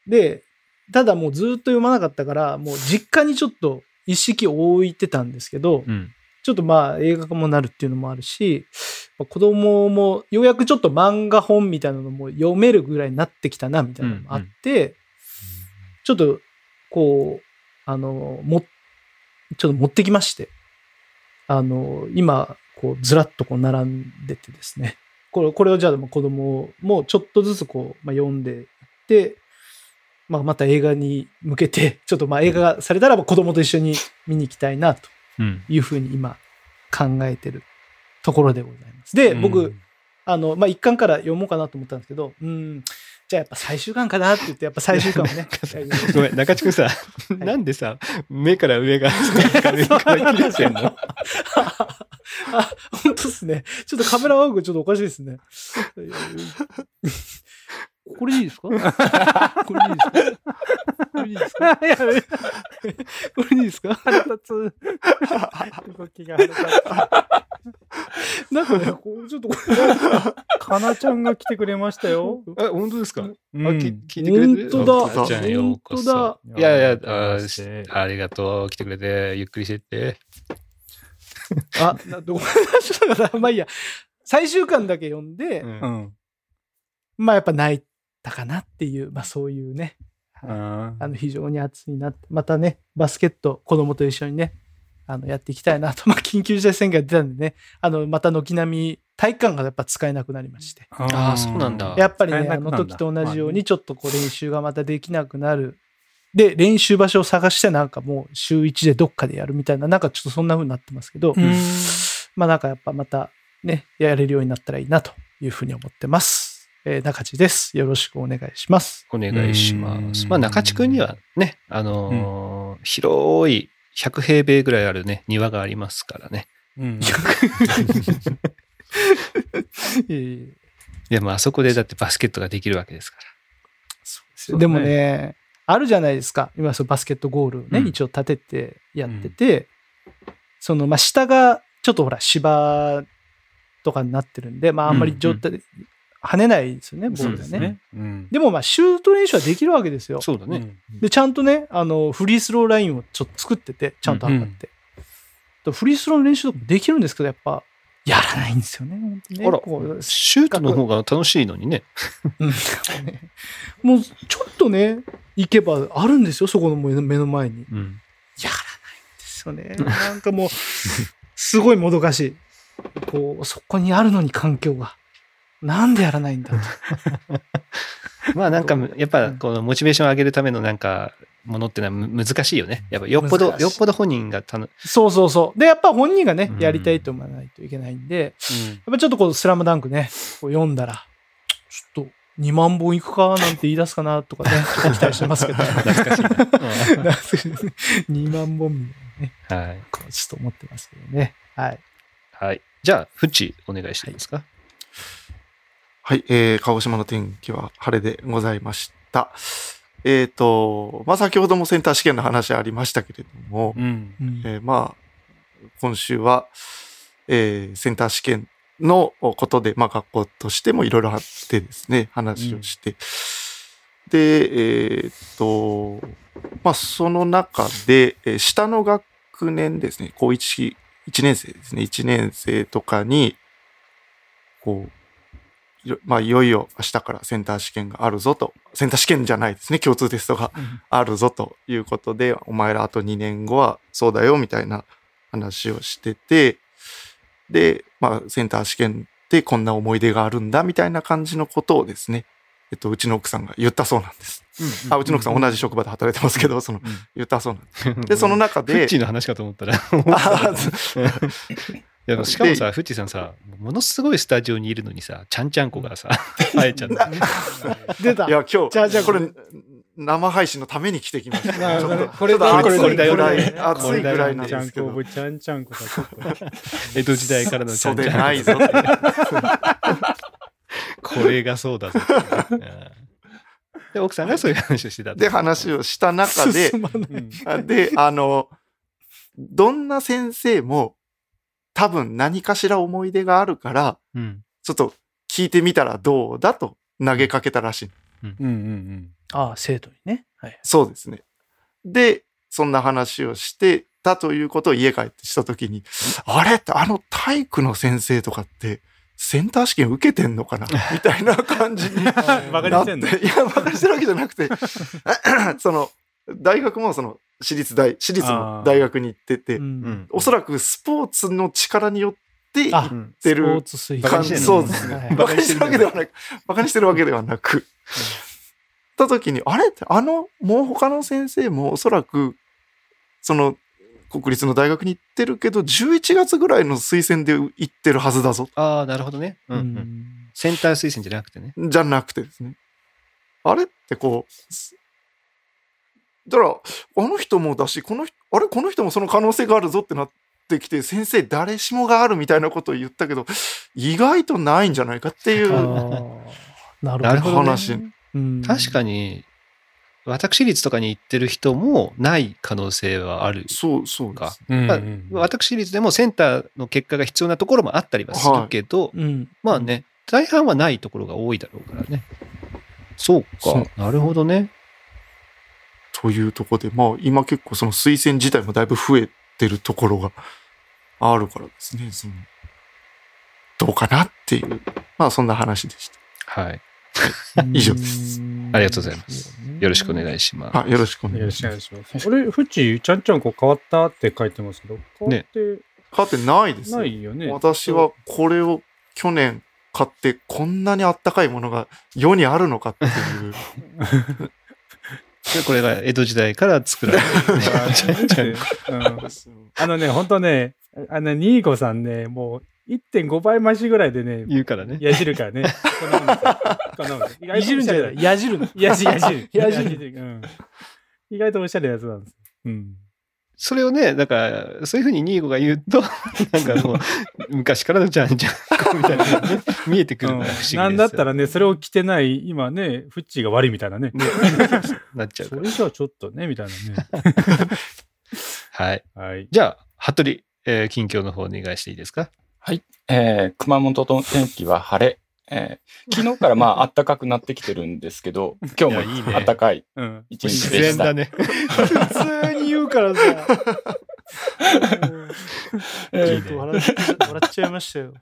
で、ただもうずっと読まなかったから、もう実家にちょっと一式置いてたんですけど、うんちょっとまあ映画化もなるっていうのもあるし、まあ子供もようやくちょっと漫画本みたいなのも読めるぐらいになってきたなみたいなのもあって、ちょっとこう、あの、も、ちょっと持ってきまして、あの、今、こうずらっとこう並んでてですね、これこれをじゃあ子供もちょっとずつこう、まあ、読んでいって、まあ、また映画に向けて、ちょっとまあ映画がされたらば子供と一緒に見に行きたいなと。うんいうふうに今考えてるところでございます。で、僕、あの、まあ、一巻から読もうかなと思ったんですけど、うん、じゃあやっぱ最終巻かなって言って、やっぱ最終巻をね。ごめん、中地君さ、なんでさ、目から上が、上から切れてんの？あ、本当ですね。ちょっとカメラワークちょっとおかしいですね。これ いいですか？これいいですか？これいいですか？これいいですか？腹立つ。動きが腹立つ。なんかね、こう、ちょっとこかなちゃんが来てくれましたよ。あ、本当ですか、うあんき聞いてくれてる？本当だあちゃんようこそ本いやいや、あありがとう。来てくれて、ゆっくりしてって。あ、などこ、ちょっと待ってまあいいや。最終巻だけ読んで、うんうん。まあやっぱ泣いたかなっていう、まあそういうね、ああの非常に熱いなって、またね、バスケット、子供と一緒にね、あのやっていきたいなと、まあ緊急事態宣言が出たんでね、あの、また軒並み体育館がやっぱ使えなくなりまして。あー。そうなんだ。やっぱりね、あの時と同じように、ちょっとこう練習がまたできなくなる。で、練習場所を探してなんかもう週1でどっかでやるみたいな、なんかちょっとそんな風になってますけど、うん。まあなんかやっぱまたね、やれるようになったらいいなというふうに思ってます。えー中地です。よろしくお願いします。お願いします。うんまあ、中地君にはね、あのー広い100平米ぐらいあるね、庭がありますからね。うん。えーでも、あそこでだってバスケットができるわけですから。そうだねでもね、あるじゃないですか。今、そのバスケットゴールをね、うん一応立ててやってて、その、まあ、下が、ちょっとほら、芝とかになってるんで、まあ、あんまり状態で、跳ねないですよね、ボールがね。ね。うん。でも、まあ、シュート練習はできるわけですよ。そうだね。ね。で、ちゃんとね、あの、フリースローラインをちょっと作ってて、ちゃんと測って。とフリースローの練習とかもできるんですけど、やっぱ、やらないんですよね、本当ね。あらシュートの方が楽しいのにね。うん もう、ちょっとね、行けばあるんですよ、そこの目の目の前に。うん。やらないんですよね。なんかもう、すごいもどかしい。こう、そこにあるのに環境が。なんでやらないんだと。まあなんか、やっぱこのモチベーションを上げるためのなんか、ものってのはむ難しいよね。やっぱよっぽど、よっぽど本人がたの、そうそうそう。で、やっぱ本人がねう、んやりたいと思わないといけないんで、やっぱちょっとこう、スラムダンクね、こう読んだら、ちょっと2万本いくかなんて言い出すかなとかね、期待してますけど。懐かしいな。懐かしい2万本みたいなね、はい。ちょっと思ってますけどね。はい。はい。じゃあ、フッチ、お願いしていいですか？はい、えー、鹿児島の天気は晴れでございました。えっ、と、まあ、先ほどもセンター試験の話ありましたけれども、うん。うんえーまあ、今週は、えーセンター試験のことで、まあ、学校としてもいろいろあってですね、話をして。で、えっ、と、まあ、その中で、えー下の学年ですね、高1、1年生ですね、1年生とかに、こう、まあ、いよいよ明日からセンター試験があるぞと、センター試験じゃないですね、共通テストがあるぞということで、お前らあと2年後はそうだよみたいな話をしてて、で、まあ、センター試験ってこんな思い出があるんだみたいな感じのことをですね、えっと、うちの奥さんが言ったそうなんです。あ、うちの奥さん同じ職場で働いてますけど、その、言ったそうなんです。で、その中でフッチ、ーの話かと思ったら。あでもしかもさ、フッチーさんさ、ものすごいスタジオにいるのにさ、ちゃんちゃんこがさ、会えちゃっ た。出たい。や、今日、じゃあじゃあこれ、生配信のために来てきました。これちょっとこれだよぐらい、ね暑いぐらいなんちゃんこですけど。ぶちゃんちゃんこがちょっと。江戸時代からのちゃんちゃんこ。これがそうだぞ。うんで、奥さんがそういう話をしてたとで、話をした中で、で、あの、どんな先生も多分何かしら思い出があるから、うん。ちょっと聞いてみたらどうだと投げかけたらしい。うんうんああ、生徒にね。はい。そうですね。で、そんな話をしてたということを家帰ってしたときに、あれってあの体育の先生とかって、センター試験受けてんのかな？みたいな感じに なって、いや、バカにしてるわけじゃなくて、その、大学もその、私立大、私立の大学に行ってて、うんうん。おそらくスポーツの力によってあ行っうんてる感じ、そうですね。はいバカにしてるわけではなく、バカにしてるわけではなく、た時に、あれ？って、あの、もう他の先生もおそらく、その、国立の大学に行ってるけど、11月ぐらいの推薦で行ってるはずだぞ。ああ、なるほどね。うん。センター推薦じゃなくてね。じゃなくてですね。あれ？ってこう、すだから、あの人もだし、この人、あれ？この人もその可能性があるぞってなってきて、先生誰しもがあるみたいなことを言ったけど、意外とないんじゃないかっていう。あーなるほど。なるほどね話うん確かに、私立とかに行ってる人もない可能性はある。そう、そうでかす。うん。まあうん私立でもセンターの結果が必要なところもあったりはするけど、うん。まあね、大半はないところが多いだろうからね。そうそうか。なるほどね。というところで、まあ今結構その推薦自体もだいぶ増えてるところがあるからですね、その、どうかなっていう、まあそんな話でした。はい。以上ですうんありがとうございます。よろしくお願いします。あ、よろしくお願いします。これ、フッチ、ちゃんちゃんこ変わったって書いてますけど、変わって変わってないですよないよね。私はこれを去年買ってこんなにあったかいものが世にあるのかっていう。でこれが江戸時代から作られてる、あのね、本当ね、あの、ニーコさんね、もう1.5倍増しぐらいでね、言うからね。やじるからね。こんなもんですよこんなもんですいじるんじゃない。やじるの。やじやじる。やじるうん意外とおしゃれなやつなんです。うん。それをね、だから、そういうふうにニーゴが言うと、なんかもう、昔からのちゃんちゃんこみたいなね、見えてくるのが不思議ですよなんだったらね、それを着てない、今ね、フッチーが悪いみたいなね。なっちゃう。それじゃあちょっとね、みたいなはい。ね。はい。じゃあ、服部、えー近況の方お願いしていいですか？えー熊本の天気は晴れ。えー昨日からまあ 暖かくなってきてるんですけど、今日も暖かいうん。一自日でした。然だね。普通に言うからさ。えーちょっと笑っちゃ笑っちゃいましたよ。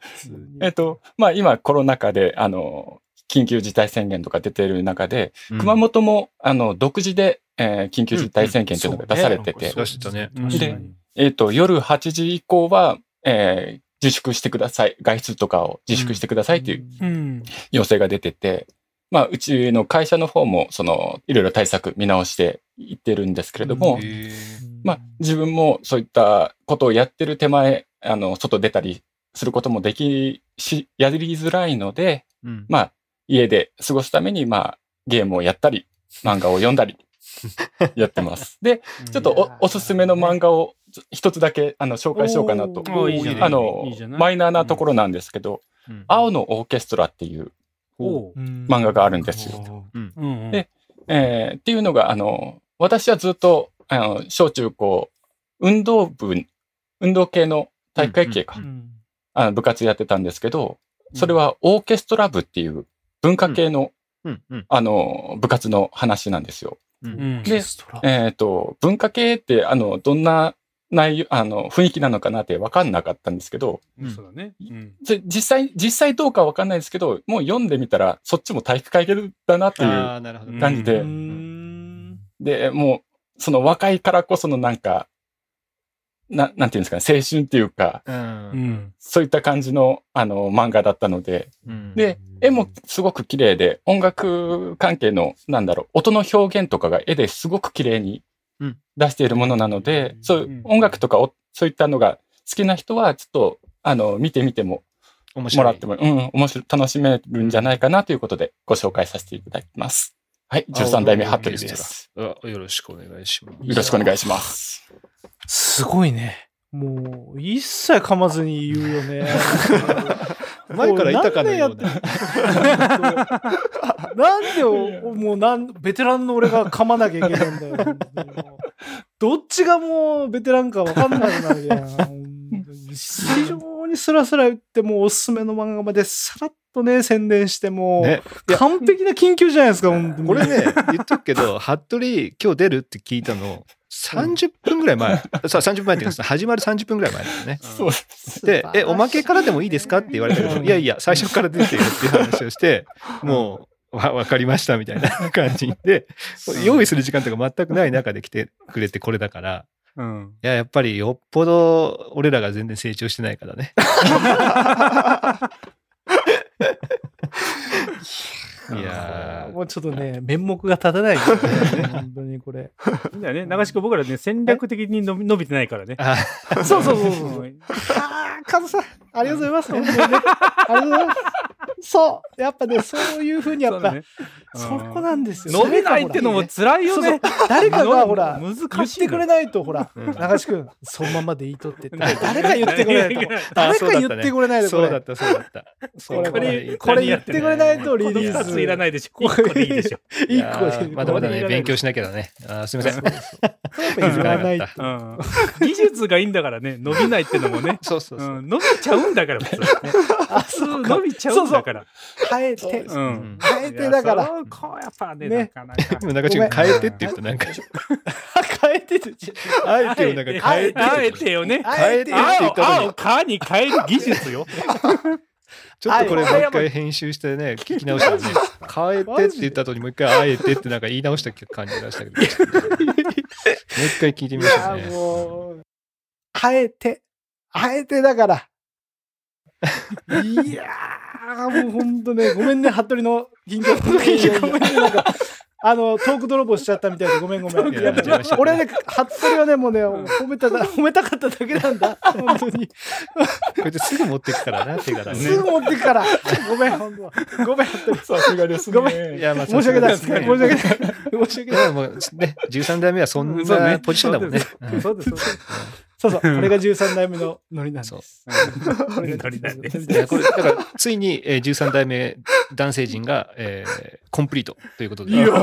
えっと、まあ今コロナ禍で、あの、緊急事態宣言とか出てる中で、熊本も、あの、独自で、えー緊急事態宣言というのが出されてて、そう出してたね。でえっ、と、夜8時以降は、えー自粛してください。外出とかを自粛してくださいといううん。要請が出てて、まあ、うちの会社の方も、その、いろいろ対策見直していってるんですけれども、へまあ、自分もそういったことをやってる手前、あの、外出たりすることもでき、し、やりづらいので、ーうんまあ、家で過ごすために、まあ、ゲームをやったり、漫画を読んだり、やってます。で、ちょっとおおすすめの漫画を一つだけ、あの、紹介しようかなと。あのマイナーなところなんですけど、うん。青のオーケストラっていう漫画があるんですよ。でえーっていうのが、あの、私はずっと、あの、小中高、運動部、運動系の体育会系か、うん。あの部活やってたんですけど、それはオーケストラ部っていう文化系の、うん。うん。あの、部活の話なんですよ。でえっ、と、文化系って、あの、どんな内容、あの、雰囲気なのかなって分かんなかったんですけど、うんそうだね。うん。じ実際、実際どうか分かんないですけど、もう読んでみたら、そっちも体育会系だなっていう。ああ、なるほど。感じでうんで、もう、その若いからこそのなんか、ななんていうんですかね、青春っていうか、う。うんん。そういった感じの、あの、漫画だったので、うんで、絵もすごく綺麗で、音楽関係の、なんだろう、音の表現とかが絵ですごく綺麗にうん出しているものなので、うんそういう音楽とかおそういったのが好きな人は、ちょっと、あの、見てみても、面白い。もらっても、うん、面白い、楽しめるんじゃないかなということで、ご紹介させていただきます。はい、13代目ハットリです。あよろしくお願いします。よろしくお願いします。すごいね。もう、一切噛まずに言うよね。前からいたかのようもな。なんでお、もうなん、ベテランの俺が噛まなきゃいけないんだよ。どっちがもうベテランか分かんなくなるやん。非常にスラスラ言って、もうおすすめの漫画までさらっとね、宣伝して、もう、ね。完璧な緊急じゃないですか、本当に。これね、言っとくけど、服部今日出るって聞いたの、30分ぐらい前。さあ、30分前っていうか、始まる30分ぐらい前 ですね。でえ、おまけからでもいいですかって言われたけど、いやいや、最初から出てよっていう話をして、もう、わ、わかりましたみたいな 感じで、用意する時間とか全くない中で来てくれてこれだから、うん。いや、やっぱりよっぽど俺らが全然成長してないからね。いやーもうちょっとね、面目が立たないですね。本当にこれ。いいんだよね。長志くん僕らね、戦略的に伸び伸びてないからね。あそうそうそうそう。うんああ、カズさん、ありがとうございます。本当にね。ありがとうございます。そう。やっぱね、そういうふうにやっぱ、そこなんですよ。伸びないってのも辛いよね。誰かがほら、難しいの言ってくれないと、ほら、うん長志くん、そのままでいいとって誰か言ってくれないと。誰か言ってくれないと。そうだった、そうだった。ここれれ、これ言ってくれないとリリース。いらないでしょ。一個でいいでしょ。まだまだね、勉強ししなきゃだね。あーすみません。技術がいいんだからね、伸びないってのもね。そうそうそう。うん伸びちゃうんだから、普通。あ、普通伸びちゃうんだから。変えて。うん変えてだからこうやっぱね、ねなかなか。でも中島君変えてって言うとなんか、変えてって。あえてをなんか変えてあえっててよね。変えてって言ったのに青を、青に変える技術よ。ちょっとこれもう一回編集してね、聞き直したらね、変えてって言った後にもう一回あえてってなんか言い直した感じがしたけど、もう一回聞いてみましょうあね。変えて、変えてだから。いやー、もうほんとね、ごめんね、服部の銀行の時ごめんね、なんか、あの、トーク泥棒しちゃったみたいで、ごめんごめん。いややめちゃいました俺ね、服部はね、もうね、褒めただ、褒めたかっただけなんだ。本当に。これですぐ持ってくからな、手柄ね。すぐ持ってくから。ごめん、ほんと。ごめん、服部。さすがですね。ごめいや、まあ、申し訳ない。申し訳ない。ですね申し訳ない。いやもうね、13代目はそんなポジションだもんね。うんそうです、そうです。そうそう、これが13代目のノリなんそうです。これがノリなんです。これだから、ついに、えー、13代目男性陣が、えーコンプリートということで。いやいや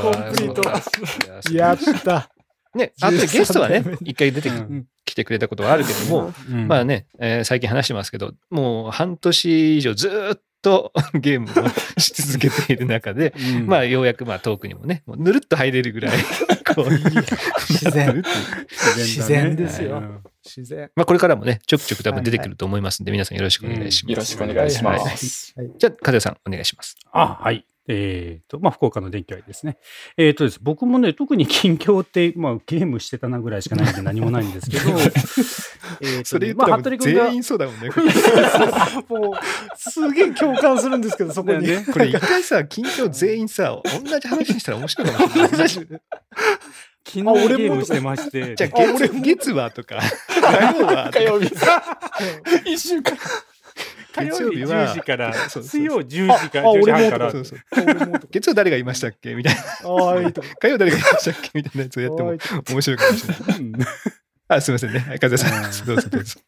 コンプリート。トやった。ね、あとでゲストはね13代目、一回出てきうん。来てくれたことはあるけども、うん。まあね、えー最近話してますけど、もう半年以上ずーっと ゲームをし続けている中で、うんまあようやくまあトークにもね、もうぬるっと入れるぐらい、こう、自然自然ですようん自然。まあこれからもね、ちょくちょく多分出てくると思いますんで、皆さんよろしくお願いします。よろしくお願いします。じゃあ、かずやさん、お願いします。あ、はい。えっ、と、まあ、福岡の電気愛ですね。えっ、とです、僕もね、特に近況って、まあ、ゲームしてたなぐらいしかないんで 何もないんですけど、えーとね まあ、服部君が全員そうだもんね。もう、すげえ共感するんですけど、そこに。ねこれ一回さ、近況全員さ、同じ話にしたら面白いかもしれない。昨日あ俺もゲームしてまして、じゃあ、月月はとか、火曜はとか火曜日。一週間。火曜日月曜日は 10時から、水曜10時から10時ああ俺も半からそう、そう。俺も月曜誰がいましたっけ？みたいな。火曜誰がいましたっけ？みたいなやつをやってもはい面白いかもしれない。うん。あ、すみませんね。はい風さうん。ん、どうぞどうぞ。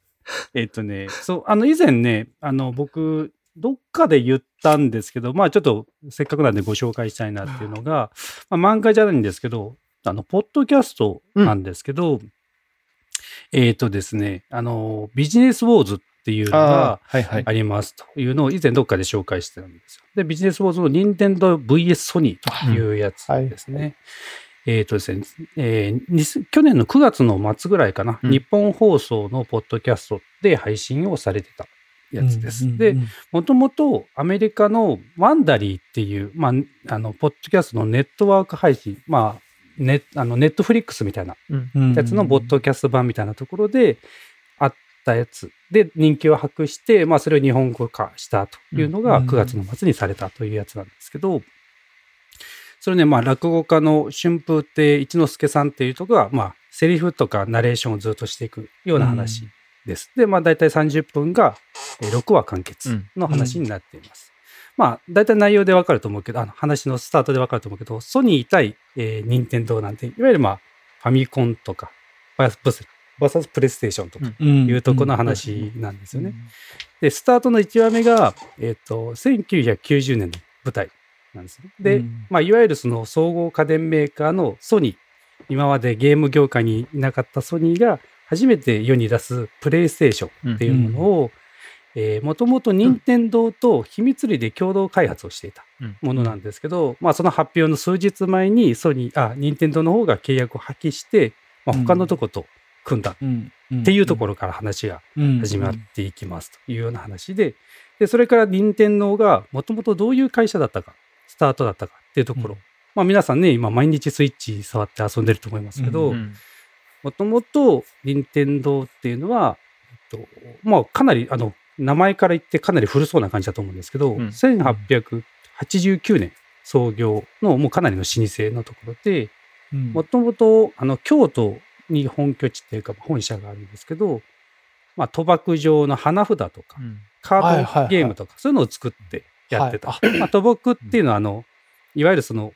えっとね、そう、あの、以前ね、あの、僕、どっかで言ったんですけど、まあちょっとせっかくなんでご紹介したいなっていうのが、まあ漫画じゃないんですけど、あの、ポッドキャストなんですけど、えっ、とですね、あの、ビジネスウォーズっていうのが。ありますというのを以前どっかで紹介してたんですよ。で、ビジネスウォーズの任天堂 VS ソニーというやつですね。えっ、とですね、えーに去年の9月の末ぐらいかな、うん日本放送のポッドキャストで配信をされてたやつです。で、もともとアメリカのワンダリーっていう、まあ、あの、ポッドキャストのネットワーク配信、まあ、ネあのネットフリックスみたいなうんやつのボッドキャスト版みたいなところであったやつで人気を博して、まあそれを日本語化したというのがうん9月の末にされたというやつなんですけど、それね、まあ落語家の春風亭一之輔さんっていうとこが、まあセリフとかナレーションをずっとしていくような話です。で、まあ大体30分がえー6話完結の話になっています。まあ大体内容でわかると思うけど、あの話のスタートでわかると思うけど、ソニー対、えー、任天堂なんて、いわゆるまあファミコンとか、バーサバーサスプレイステーションとかいいうとこの話なんですよね。で、スタートの1話目が、えっ、と、1990年の舞台なんですね。で、うん。まあ、いわゆるその総合家電メーカーのソニー、今までゲーム業界にいなかったソニーが初めて世に出すプレイステーションっていうものを、えーもともと任天堂と秘密裏で共同開発をしていたものなんですけど、まあその発表の数日前にソニー、あ、任天堂の方が契約を破棄して、まあ、他のとこと組んだ。っていうところから話がろ始まっていきますというような話で、でそれから任天堂がもともとどういう会社だったか、スタートだったかっていうところ、うん。まあ皆さんね、今毎日スイッチ触って遊んでると思いますけど、うん。もともと任天堂っていうのは、えっと、まあかなり、あの、名前から言ってかなり古そうな感じだと思うんですけど、うん。1889年創業のもうかなりの老舗のところで、うん。もともと、あの、京都に本拠地っていうか、本社があるんですけど、まあ、賭博場の花札とか、カはいはいはいードゲームとか、そういうのを作ってやってた。はい。まあ、賭博っていうのは、あの、いわゆるその、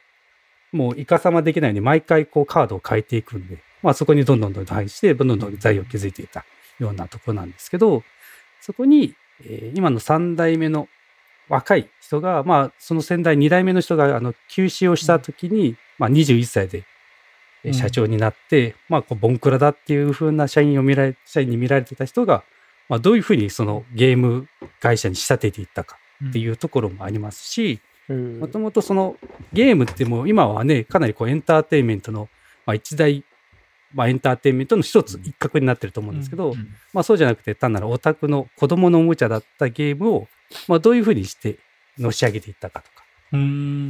もうイカサマできないように毎回こうカードを変えていくんで、まあそこにどんどんどんどん入して、どんどんどん財を築いていたようなところなんですけど、そこに、えー今の3代目の若い人が、まあその先代2代目の人があの休止をした時に、まあ21歳で社長になって、まあこうボンクラだっていう風な社員を見られ、社員に見られてた人が、まあどういうふうにそのゲーム会社に仕立てていったかっていうところもありますし、もともとそのゲームってもう今はね、かなりこうエンターテインメントの、まあ、一大、まあ、エンターテインメントの一つ、一角になってると思うんですけど、まあそうじゃなくて単なるオタクの子供のおもちゃだったゲームを、まあどういうふうにしてのし上げていったかとか。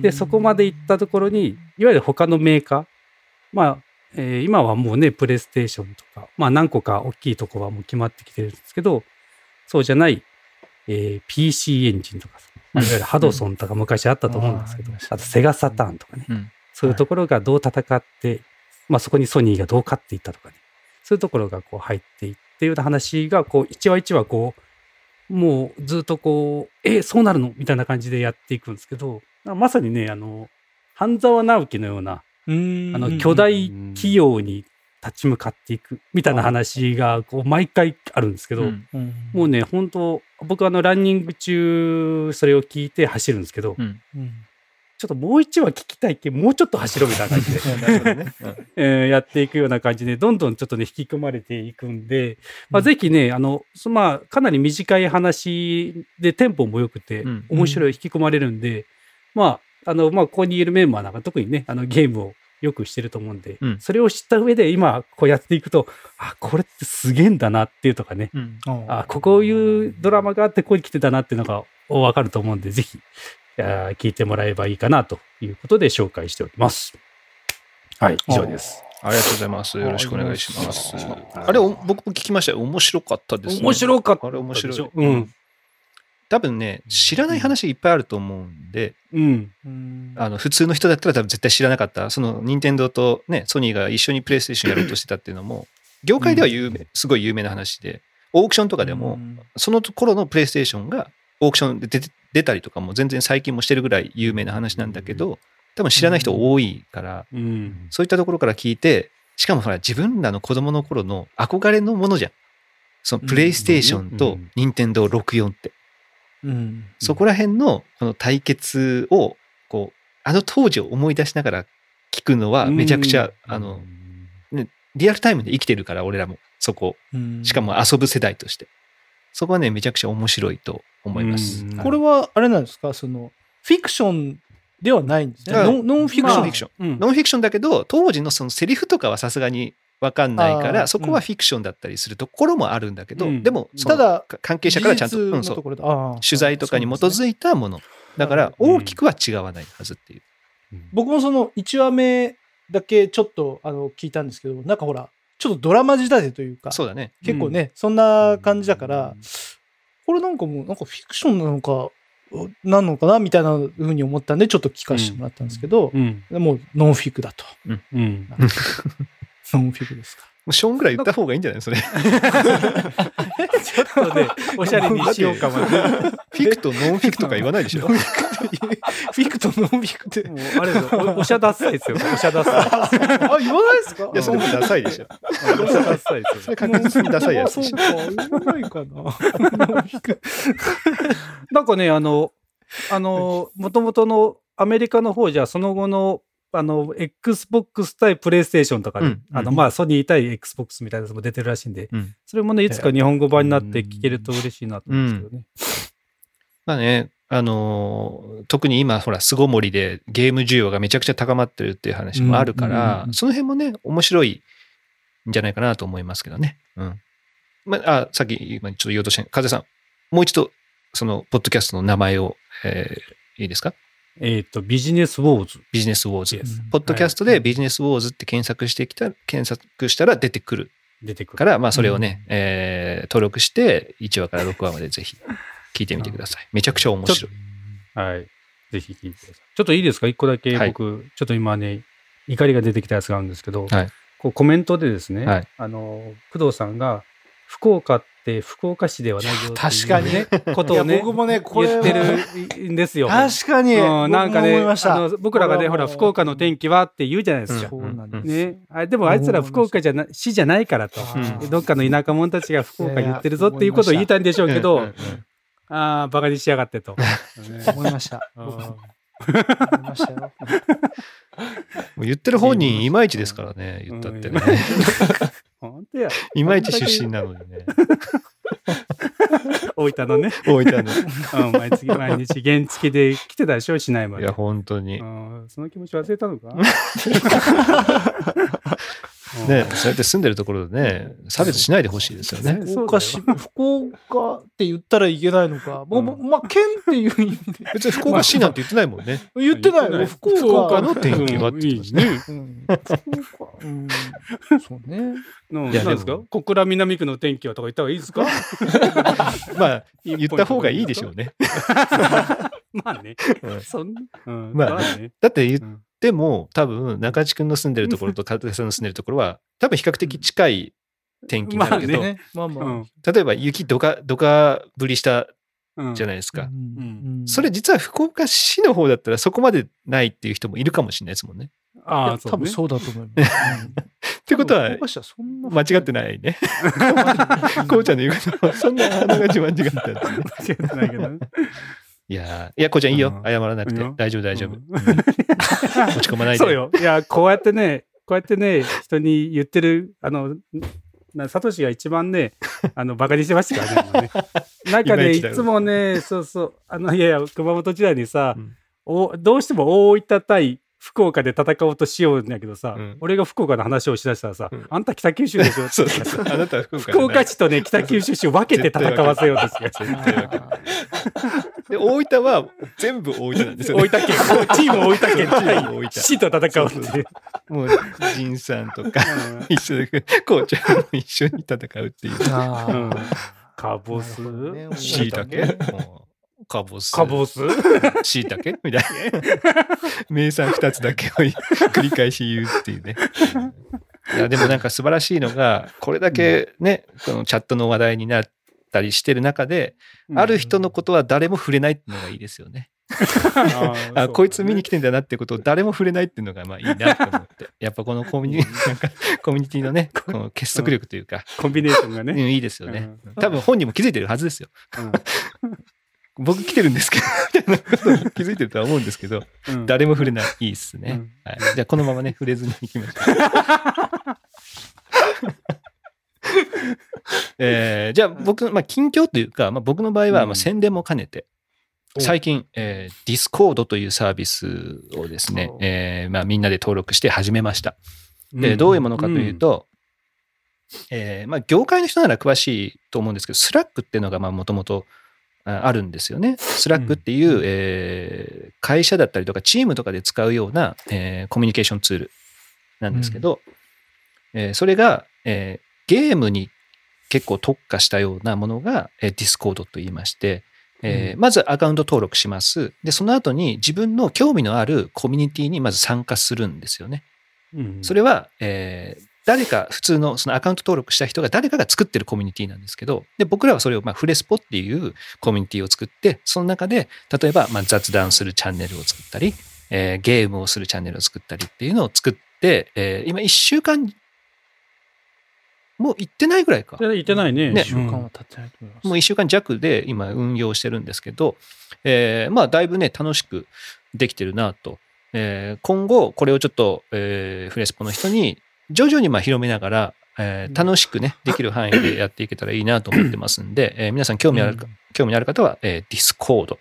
で、そこまで行ったところに、いわゆる他のメーカー、まあ、えー今はもうね、プレイステーションとか、まあ何個か大きいとこはもう決まってきてるんですけど、そうじゃない、えー PC エンジンとか、まあいわゆるハドソンとか昔あったと思うんですけどあーあとセガサターンとかね、うん。そういうところがどう戦って、まあそこにソニーがどう勝っていったとかね、そういうところがこう入っていっていうような話が、こう一話一話こう、もうずっとこう、え、そうなるのみたいな感じでやっていくんですけど、まさにね、あの、半沢直樹のような、ああの、巨大企業に立ち向かっていくみたいな話が、こう、毎回あるんですけど、もうね、本当僕あの、ランニング中、それを聞いて走るんですけど、うん。ちょっともう一話聞きたいけど、もうちょっと走ろうみたいな感じで、えーやっていくような感じで、どんどんちょっとね、引き込まれていくんで、まあ、ぜひね、あの、そまあ、かなり短い話で、テンポも良くてうん、面白い、引き込まれるんで、まあ、あの、まあ、ここにいるメンバーなんか特にね、あの、ゲームをよくしてると思うんで、うんそれを知った上で今、こうやっていくと、あ、これってすげえんだなっていうとかね、うんあ、ここういうドラマがあってここに来てたなっていうのがわかると思うんで、ぜひ、聞いてもらえばいいかなということで紹介しております。はい、以上です。ありがとうございます。よろしくお願いしますあれ、お僕も聞きましたよ。面白かったですね。面白かったあれ面白い。うん。多分ね、知らない話いっぱいあると思うんで、うん。あの、普通の人だったら多分絶対知らなかった。その、任天堂とね、ソニーが一緒にプレイステーションやろうとしてたっていうのも、業界では有名、すごい有名な話で、オークションとかでも、その頃のプレイステーションがオークションで出て出たりとかも全然最近もしてるぐらい有名な話なんだけど、多分知らない人多いから、うん。そういったところから聞いて、しかもほら、自分らの子供の頃の憧れのものじゃん。そのプレイステーションと任天堂64って。うんそこら辺のこの対決を、こう、あの当時を思い出しながら聞くのはめちゃくちゃ、あの、リアルタイムで生きてるから、俺らも、そこ。しかも遊ぶ世代として。そこはね、めちゃくちゃ面白いと思います。うんこれはあれなんですか？そのフィクションではないんですね。あノンフィクション。ノンフィクション。うんノンフィクションだけど、当時のそのセリフとかはさすがにわかんないから、そこはフィクションだったりするところもあるんだけど、うん。でも、ただか関係者からちゃんと、うんそう。取材とかに基づいたもの。だから、うん。大きくは違わないはずっていう。僕もその1話目だけちょっとあの聞いたんですけど、なんかほら、ちょっとドラマ仕立てというか、そうだね。結構ね、そんな感じだから、これなんかもう、なんかフィクションなのか、なのかなみたいなふうに思ったんで、ちょっと聞かせてもらったんですけど、うん。もうノンフィクだと。うん。ノンフィクですか？もうショーンぐらい言った方がいいんじゃない？それ。フちょっとね、おしゃれにしようかもね。ィクとノンフィクとか言わないでしょ フィクとノンフィクって。もうあれおおしゃダッサいですよ。おしゃダッサあ、言わないですか？いや、それもダサいでしょ。い。おしゃダッサいですよ。それ確実にダサいやつでしょ。あそうか、言わないかな。ノンフィク。なんかね、あの、あの、もともとのアメリカの方じゃ、その後の、あの、Xbox 対プレイステーションとかで、うん。あの、うんまあ、ソニー対 Xbox みたいなやつも出てるらしいんで、うん。それもね、いつか日本語版になって聞けると嬉しいなと思うんですけどね。まあね、あのー特に今、ほら、巣ごもりでゲーム需要がめちゃくちゃ高まってるっていう話もあるからう、ん。その辺もね、面白いんじゃないかなと思いますけどね。うん。まあ、あさっき、今ちょっと言おうとして、風さん、もう一度、その、ポッドキャストの名前を、えーいいですか？えっ、と、ビジネスウォーズ。ビジネスウォーズ。ですポッドキャストでビジネスウォーズって検索してきた、検索したら出てくる出てくる。から、まあそれをね、えー登録して、1話から6話までぜひ聞いてみてください。めちゃくちゃ面白い。はい。ぜひ聞いてください。ちょっといいですか？一個だけはい僕、ちょっと今ね、怒りが出てきたやつがあるんですけど、はいこうコメントでですね、はいあの、工藤さんが、福岡って福岡市ではないよ確かにね。ことをね、僕もねこ言ってるんですよ。確かに、うん、なんかね、僕も思いましたあの僕らがね、ほら、福岡の天気はって言うじゃないですか。そうなんです。ね、あでもあいつら福岡じゃな、市じゃないからと。うんどっかの田舎者たちが福岡言ってるぞっていうことを言いたいんでしょうけど、ああ、バカにしやがってと。思いました。言ってる本人いまいちですからね、言ったってね。本当や。いまいち出身なのにね。大分のね、大分の。うん、毎月毎日原付で来てたでしょ、市内まで。いや、本当にう。ん、その気持ち忘れたのか？ね、そうやって住んでるところでね、差別しないでほしいですよね。福岡市、福岡って言ったらいけないのか。もう、もうまあ、県っていう意味で。別に福岡市なんて言ってないもんね。言ってないよ。福岡の天気はって言ってね。うん福岡、うん。そうね。うん、いやなんですか？小倉南区の天気はとか言った方がいいですか？まあ、言った方がいいでしょうね。まあね。うんそんな、うん、まあね。だって言っうんても、多分、中地君の住んでるところと片手さんの住んでるところは、多分比較的近い天気になるけど、まあね。まあまあ。うん例えば雪どか、どか降りしたうんじゃないですか。うんそれ実は福岡市の方だったらそこまでないっていう人もいるかもしれないですもんね。ああ、多分うそうだと思います。ってことは福、岡市はそんな間違ってないね。こうちゃんの言うことは、そんなあながち間違ってたんですね。ね。間違ってないけどね。いやーいや、こうちゃんいいよう。ん謝らなくて。大丈夫、大丈夫。うん 落ち込まないで。そうよ。いや、こうやってね、こうやってね、人に言ってる、あの、なサトシが一番ね、あの、バカにしてましたからね今ね。なんかね、いつもね、そうそう、あの、いやいや、熊本時代にさ、うんおどうしても大分対福岡で戦おうとしようんだけどさ、うん俺が福岡の話をしだしたらさ、うんあんた北九州でしょ そうそうそう。あなたは福岡福岡市とね、北九州市を分けて戦わせようとしるで、大分は全部大分なんですよ、ね。大分県、チーム大分県。チーム大対分市と戦おうっていう。もう、仁さんとか、一緒で、こうちゃんも一緒に戦うっていう。あー。うん。カボスなるほどねしいたけかぼす。カボスしいたけみたいな。名産二つだけを繰り返し言うっていうね。いや、でもなんか素晴らしいのが、これだけね、このチャットの話題になったりしてる中で、ある人のことは誰も触れないっていうのがいいですよね。あ、こいつ見に来てんだなっていうことを誰も触れないっていうのがまあいいなと思って。やっぱこのコミュニなんかコミュニティのね、この結束力というか、コンビネーションがうんね。いいですよね。うん多分本人も気づいてるはずですよ。うん僕来てるんですけど、みたいなことに気づいてるとは思うんですけど、うん誰も触れない。いいっすね。うんはい、じゃあこのままね、触れずに行きましょう。えーじゃあ僕、まあ、近況というか、まあ、僕の場合はうん。まあ宣伝も兼ねて、お。最近、えー、Discord というサービスをですねお、えーまあ、みんなで登録して始めました。で、どういうものかという、と、えーまあ、業界の人なら詳しいと思うんですけど、 Slack っていうのがもともとあるんですよね。 Slack っていう、えー会社だったりとかチームとかで使うような、えーコミュニケーションツールなんですけど、えーそれが、えーゲームに結構特化したようなものが、えー、Discord と言いまして、えーまずアカウント登録します。で、その後に自分の興味のあるコミュニティにまず参加するんですよね。うんそれは、えー誰か、普通のそのアカウント登録した人が誰かが作ってるコミュニティなんですけど、で、僕らはそれをまあフレスポっていうコミュニティを作って、その中で、例えばまあ雑談するチャンネルを作ったり、えーゲームをするチャンネルを作ったりっていうのを作って、えー今1週間、もう行ってないぐらいか。で言ってないね。ね週間は経ってないと思います。もう1週間弱で今運用してるんですけど、えーまあだいぶね、楽しくできてるなと。えー今後、これをちょっと、えーフレスポの人に徐々にまあ広めながら、えー楽しくね、できる範囲でやっていけたらいいなと思ってますんで、えー皆さん興味あるか、興味のある方は、えー Discord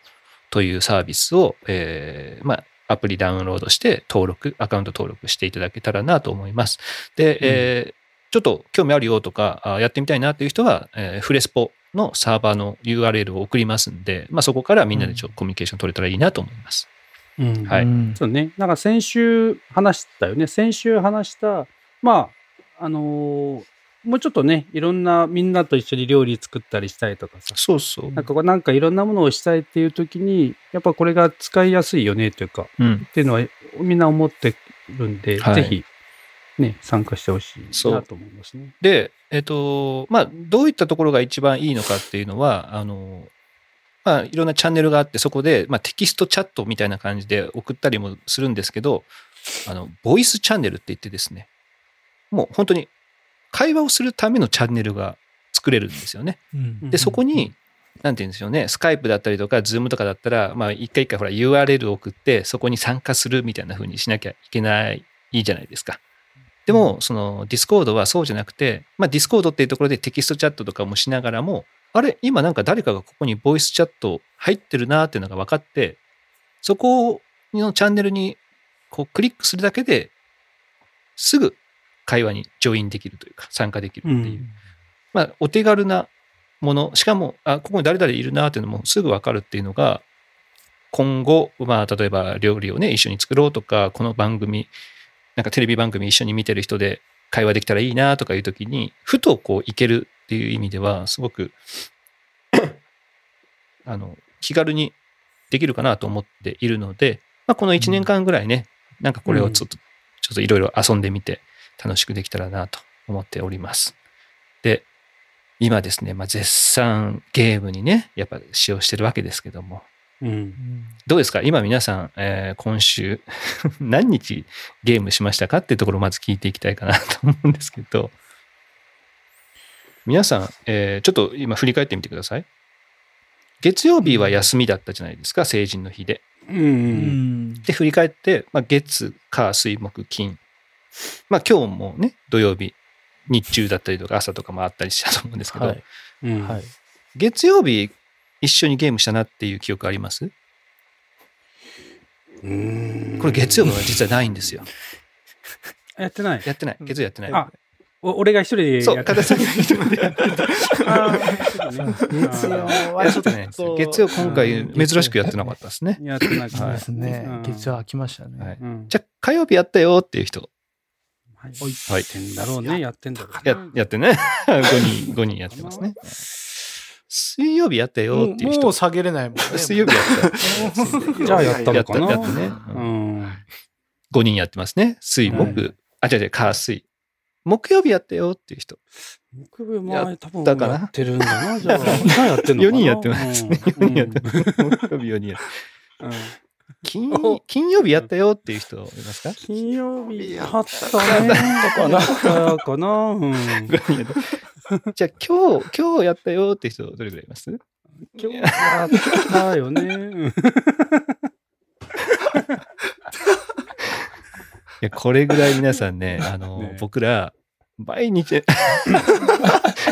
というサービスを、えーまあ、アプリダウンロードして登録、アカウント登録していただけたらなと思います。で、えーちょっと興味あるよとか、あやってみたいなという人は、えーフレスポのサーバーの URL を送りますんで、まあ、そこからみんなでちょっとコミュニケーション取れたらいいなと思います。うんはいうんそうね。なんか先週話したよね。先週話した、まあ、あのーもうちょっとね、いろんな、みんなと一緒に料理作ったりしたりとかさ、そうそう。なんかこうなんかいろんなものをしたいっていう時に、やっぱこれが使いやすいよねというか、うん。っていうのはみんな思ってるんで、はいぜひ、ね、参加してほしいそうなと思いますね。で、えっ、と、まあ、どういったところが一番いいのかっていうのは、あの、まあ、いろんなチャンネルがあって、そこで、まあ、テキストチャットみたいな感じで送ったりもするんですけど、あの、ボイスチャンネルって言ってですね、もう本当に会話をするためのチャンネルが作れるんですよね。うんで、そこに、なんて言うんでしょうね、 Skype だったりとか、 Zoom とかだったら、まあ、一回一回ほら URL を送って、そこに参加するみたいな風にしなきゃいけない、いいじゃないですか。でも、その、 Discord はそうじゃなくて、まあ、 Discord っていうところでテキストチャットとかもしながらも、あれ、今なんか誰かがここにボイスチャット入ってるなっていうのが分かって、そこのチャンネルにこうクリックするだけで、すぐ会話にジョインできるというか、参加できるっていう。まあ、お手軽なもの、しかも、あ、ここに誰々いるなっていうのもすぐわかるっていうのが、今後、まあ、例えば料理をね、一緒に作ろうとか、この番組、なんかテレビ番組一緒に見てる人で会話できたらいいなとかいう時に、ふとこういけるっていう意味では、すごく、あの、気軽にできるかなと思っているので、まあ、この1年間ぐらいね、なんかこれをちょっと、ちょっといろいろ遊んでみて、楽しくできたらなと思っております。で、今ですね、まあ、絶賛ゲームにね、やっぱ使用してるわけですけども、うん。どうですか？今皆さん、えー今週 何日ゲームしましたかっていうところをまず聞いていきたいかなと思うんですけど、皆さん、えーちょっと今振り返ってみてください。月曜日は休みだったじゃないですか、成人の日で。う。うんんで、振り返って、まあ、月、火、水、木、金。まあ、今日もね、土曜日、日中だったりとか朝とかもあったりしたと思うんですけど、はいうんはい月曜日一緒にゲームしたなっていう記憶あります？うんこれ月曜日は実はないんですよ。やってない。やってない。月曜やってない。あお俺が一人でそう、やって片さんが一人でやってた。月曜はちょっちょっとね、と月曜今回珍しくやってなかったですね。やってないそうですねうん。月曜空きましたはいね。うんじゃあ火曜日やったよっていう人、はいはいやってんだろうね、やってんだろうね。ややってね。5人、5人やってますね。水曜日やったもよっていう人うもう。下げれないもんね。水曜日やった。じゃあやったのかなやったやったねうん。5人やってますね。水、はい木、あ、違う違う、火、水。木曜日やったよっていう人。木曜日前多分やってるんだな、じゃあ。じゃあやってんのかな4人やってますね。うん4人やってます。木曜日4人やってうん金金曜日やったよっていう人いますか？金曜日やあったね。かな？かな？うん。5人やったじゃあ今日、今日やったよって人どれぐらいいます？今日やったよね。うんいや、これぐらい皆さんね、あの、ね僕ら、毎日、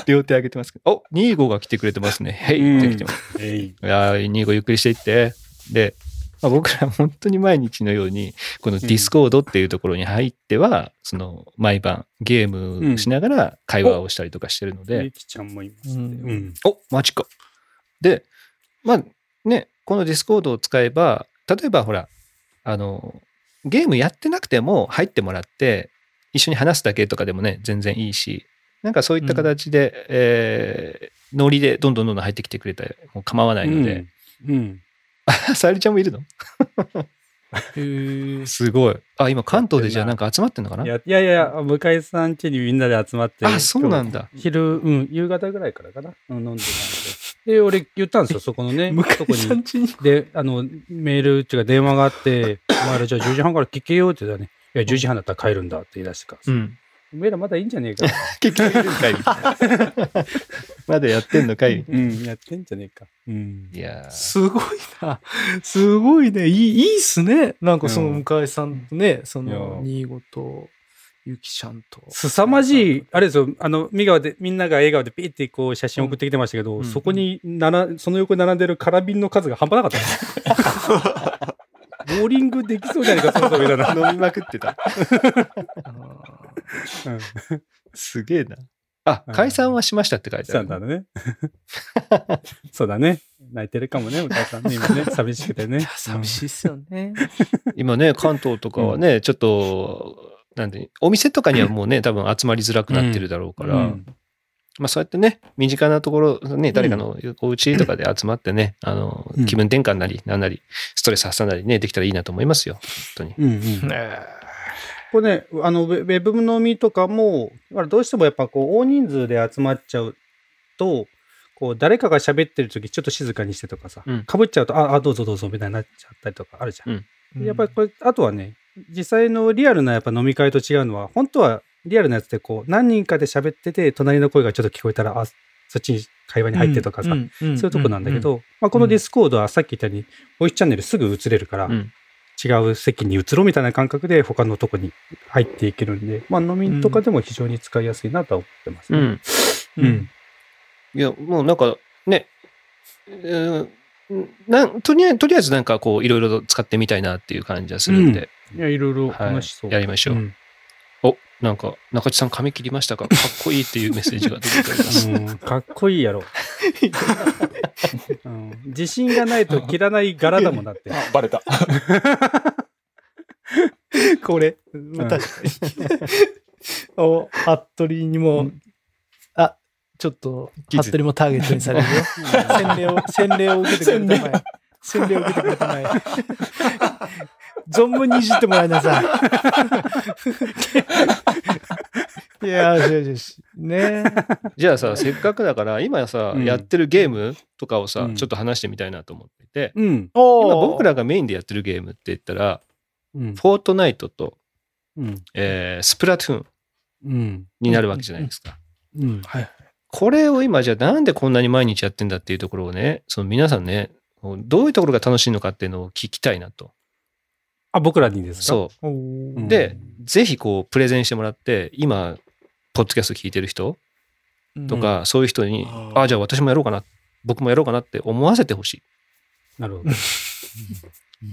両手上げてますけど、お、25が来てくれてますね。へいって来てます。えい。いやー、25ゆっくりしていって。で、まあ、僕ら本当に毎日のように、この Discord っていうところに入っては、その、毎晩ゲームしながら会話をしたりとかしてるので、ゆきちゃんもいますね。うんうん。お、マジか。で、まあね、この Discord を使えば、例えばほら、あの、ゲームやってなくても入ってもらって、一緒に話すだけとかでもね、全然いいし、なんかそういった形で、えーノリでどんどんどんどん入ってきてくれたらもう構わないので、うん。うん。さゆりちゃんもいるの？へえ。すごい。あ、今関東でじゃあなんか集まってんのかな？いやいやいや、向井さん家にみんなで集まって。あ、そうなんだ。昼、うん、夕方ぐらいからかな？うん、飲んでたんで。で、俺言ったんですよ、そこのね、向井さんに。ちに。で、あの、メールっていうか電話があって、お前らじゃあ10時半から聞けよって言ったらね、いや、10時半だったら帰るんだって言い出してから。うん。お前らまだいいんじゃねえか。結局いるんかい まだやってんのかいうん、やってんじゃねえか。うん。いやーすごいな。すごいね。いい、いいっすね。なんかその向井さんとね、その、い新ゴと、ゆきちゃんと。凄まじい、あれですよ、あの、みがで、みんなが笑顔でピーってこう写真送ってきてましたけど、うんそこになら、その横に並んでるカラビンの数が半端なかった。ボーリングできそうじゃないか、そろそろみたいな。飲みまくってた。すげえな。あ、解散はしましたって書いてある。そうだね。そうだね。泣いてるかもね、お母さんね、今ね、寂しくてね。寂しいっすよね。今ね、関東とかはね、ちょっと、なんで、お店とかにはもうね、多分集まりづらくなってるだろうから、うんまあそうやってね、身近なところ、ね、誰かのお家とかで集まってね、あのうん、気分転換なり、なんなり、ストレス発散なりね、できたらいいなと思いますよ。本当に。うんうん。これね、あの、ウェブ飲みとかも、まあどうしてもやっぱこう、大人数で集まっちゃうと、こう、誰かが喋ってる時ちょっと静かにしてとかさうん、かぶっちゃうと、あ、あ、どうぞどうぞみたいになっちゃったりとかあるじゃん。やっぱりこれ、あとはね、実際のリアルなやっぱ飲み会と違うのは、本当はリアルなやつってこう、何人かで喋ってて、隣の声がちょっと聞こえたら、あ、そっちに会話に入ってとかさ、んそういうとこなんだけど、まあ、この Discord はさっき言ったように、ボイスチャンネルすぐ移れるから、うん違う席に移ろうみたいな感覚で他のとこに入っていけるんで、まあ飲みとかでも非常に使いやすいなとは思ってますね。うん。うん。いや、もうなんか、ね、えーなんとりあえず、とりあえずなんかこう、いろいろと使ってみたいなっていう感じはするんで、いや、いろいろはい話しそう。やりましょう。んお、なんか、中地さん髪切りましたか？かっこいいっていうメッセージが届いております。うんかっこいいやろ。うん自信がないと切らない柄だもんだって。あバレた。これ、まあ確かに。お、服部にも、あ、ちょっと、服部もターゲットにされるよ。洗礼を、洗礼を受けてくれたまえ。洗礼を受けてくれたまえ。存分にいじってもらいなさい。いや、よしよしよし。ねじゃあさ、せっかくだから、今さ、うんやってるゲームとかをさ、うんちょっと話してみたいなと思っていて、うん。今僕らがメインでやってるゲームって言ったら、うん。フォートナイトと、うん。えースプラトゥーンうん。になるわけじゃないですか。うん。これを今じゃあなんでこんなに毎日やってんだっていうところをね、その皆さんね、どういうところが楽しいのかっていうのを聞きたいなと。あ、僕らにですか？そう。うんで、ぜひこう、プレゼンしてもらって、今、ポッドキャスト聞いてる人とか、そういう人に、あーあ、じゃあ私もやろうかな、僕もやろうかなって思わせてほしなるほど。い。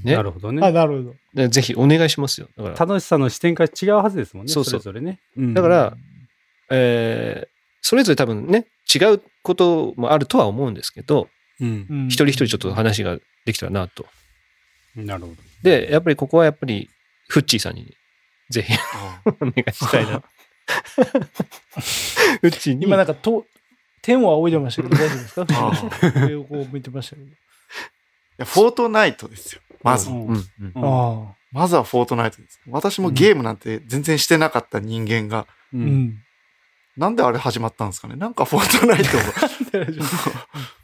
ねな。るほどあ、ね。なるほど。でぜひお願いしますよ。だから、楽しさの視点が違うはずですもんね。そうそうれぞれね。うんだから、えーそれぞれ多分ね、違うこともあるとは思うんですけど、うん。うん一人一人ちょっと話ができたらなと。なるほど。で、やっぱりここはやっぱり、フッチーさんに、ぜひあお願いしたいな。フッチーに。今なんか、と、天を仰いでましたけど、大丈夫ですか？あ上をこう見てましたけど。いやフォートナイトですよ。まず。うあまずはフォートナイトです。私もゲームなんて全然してなかった人間が、う。んん。なんであれ始まったんですかね？なんかフォートナイト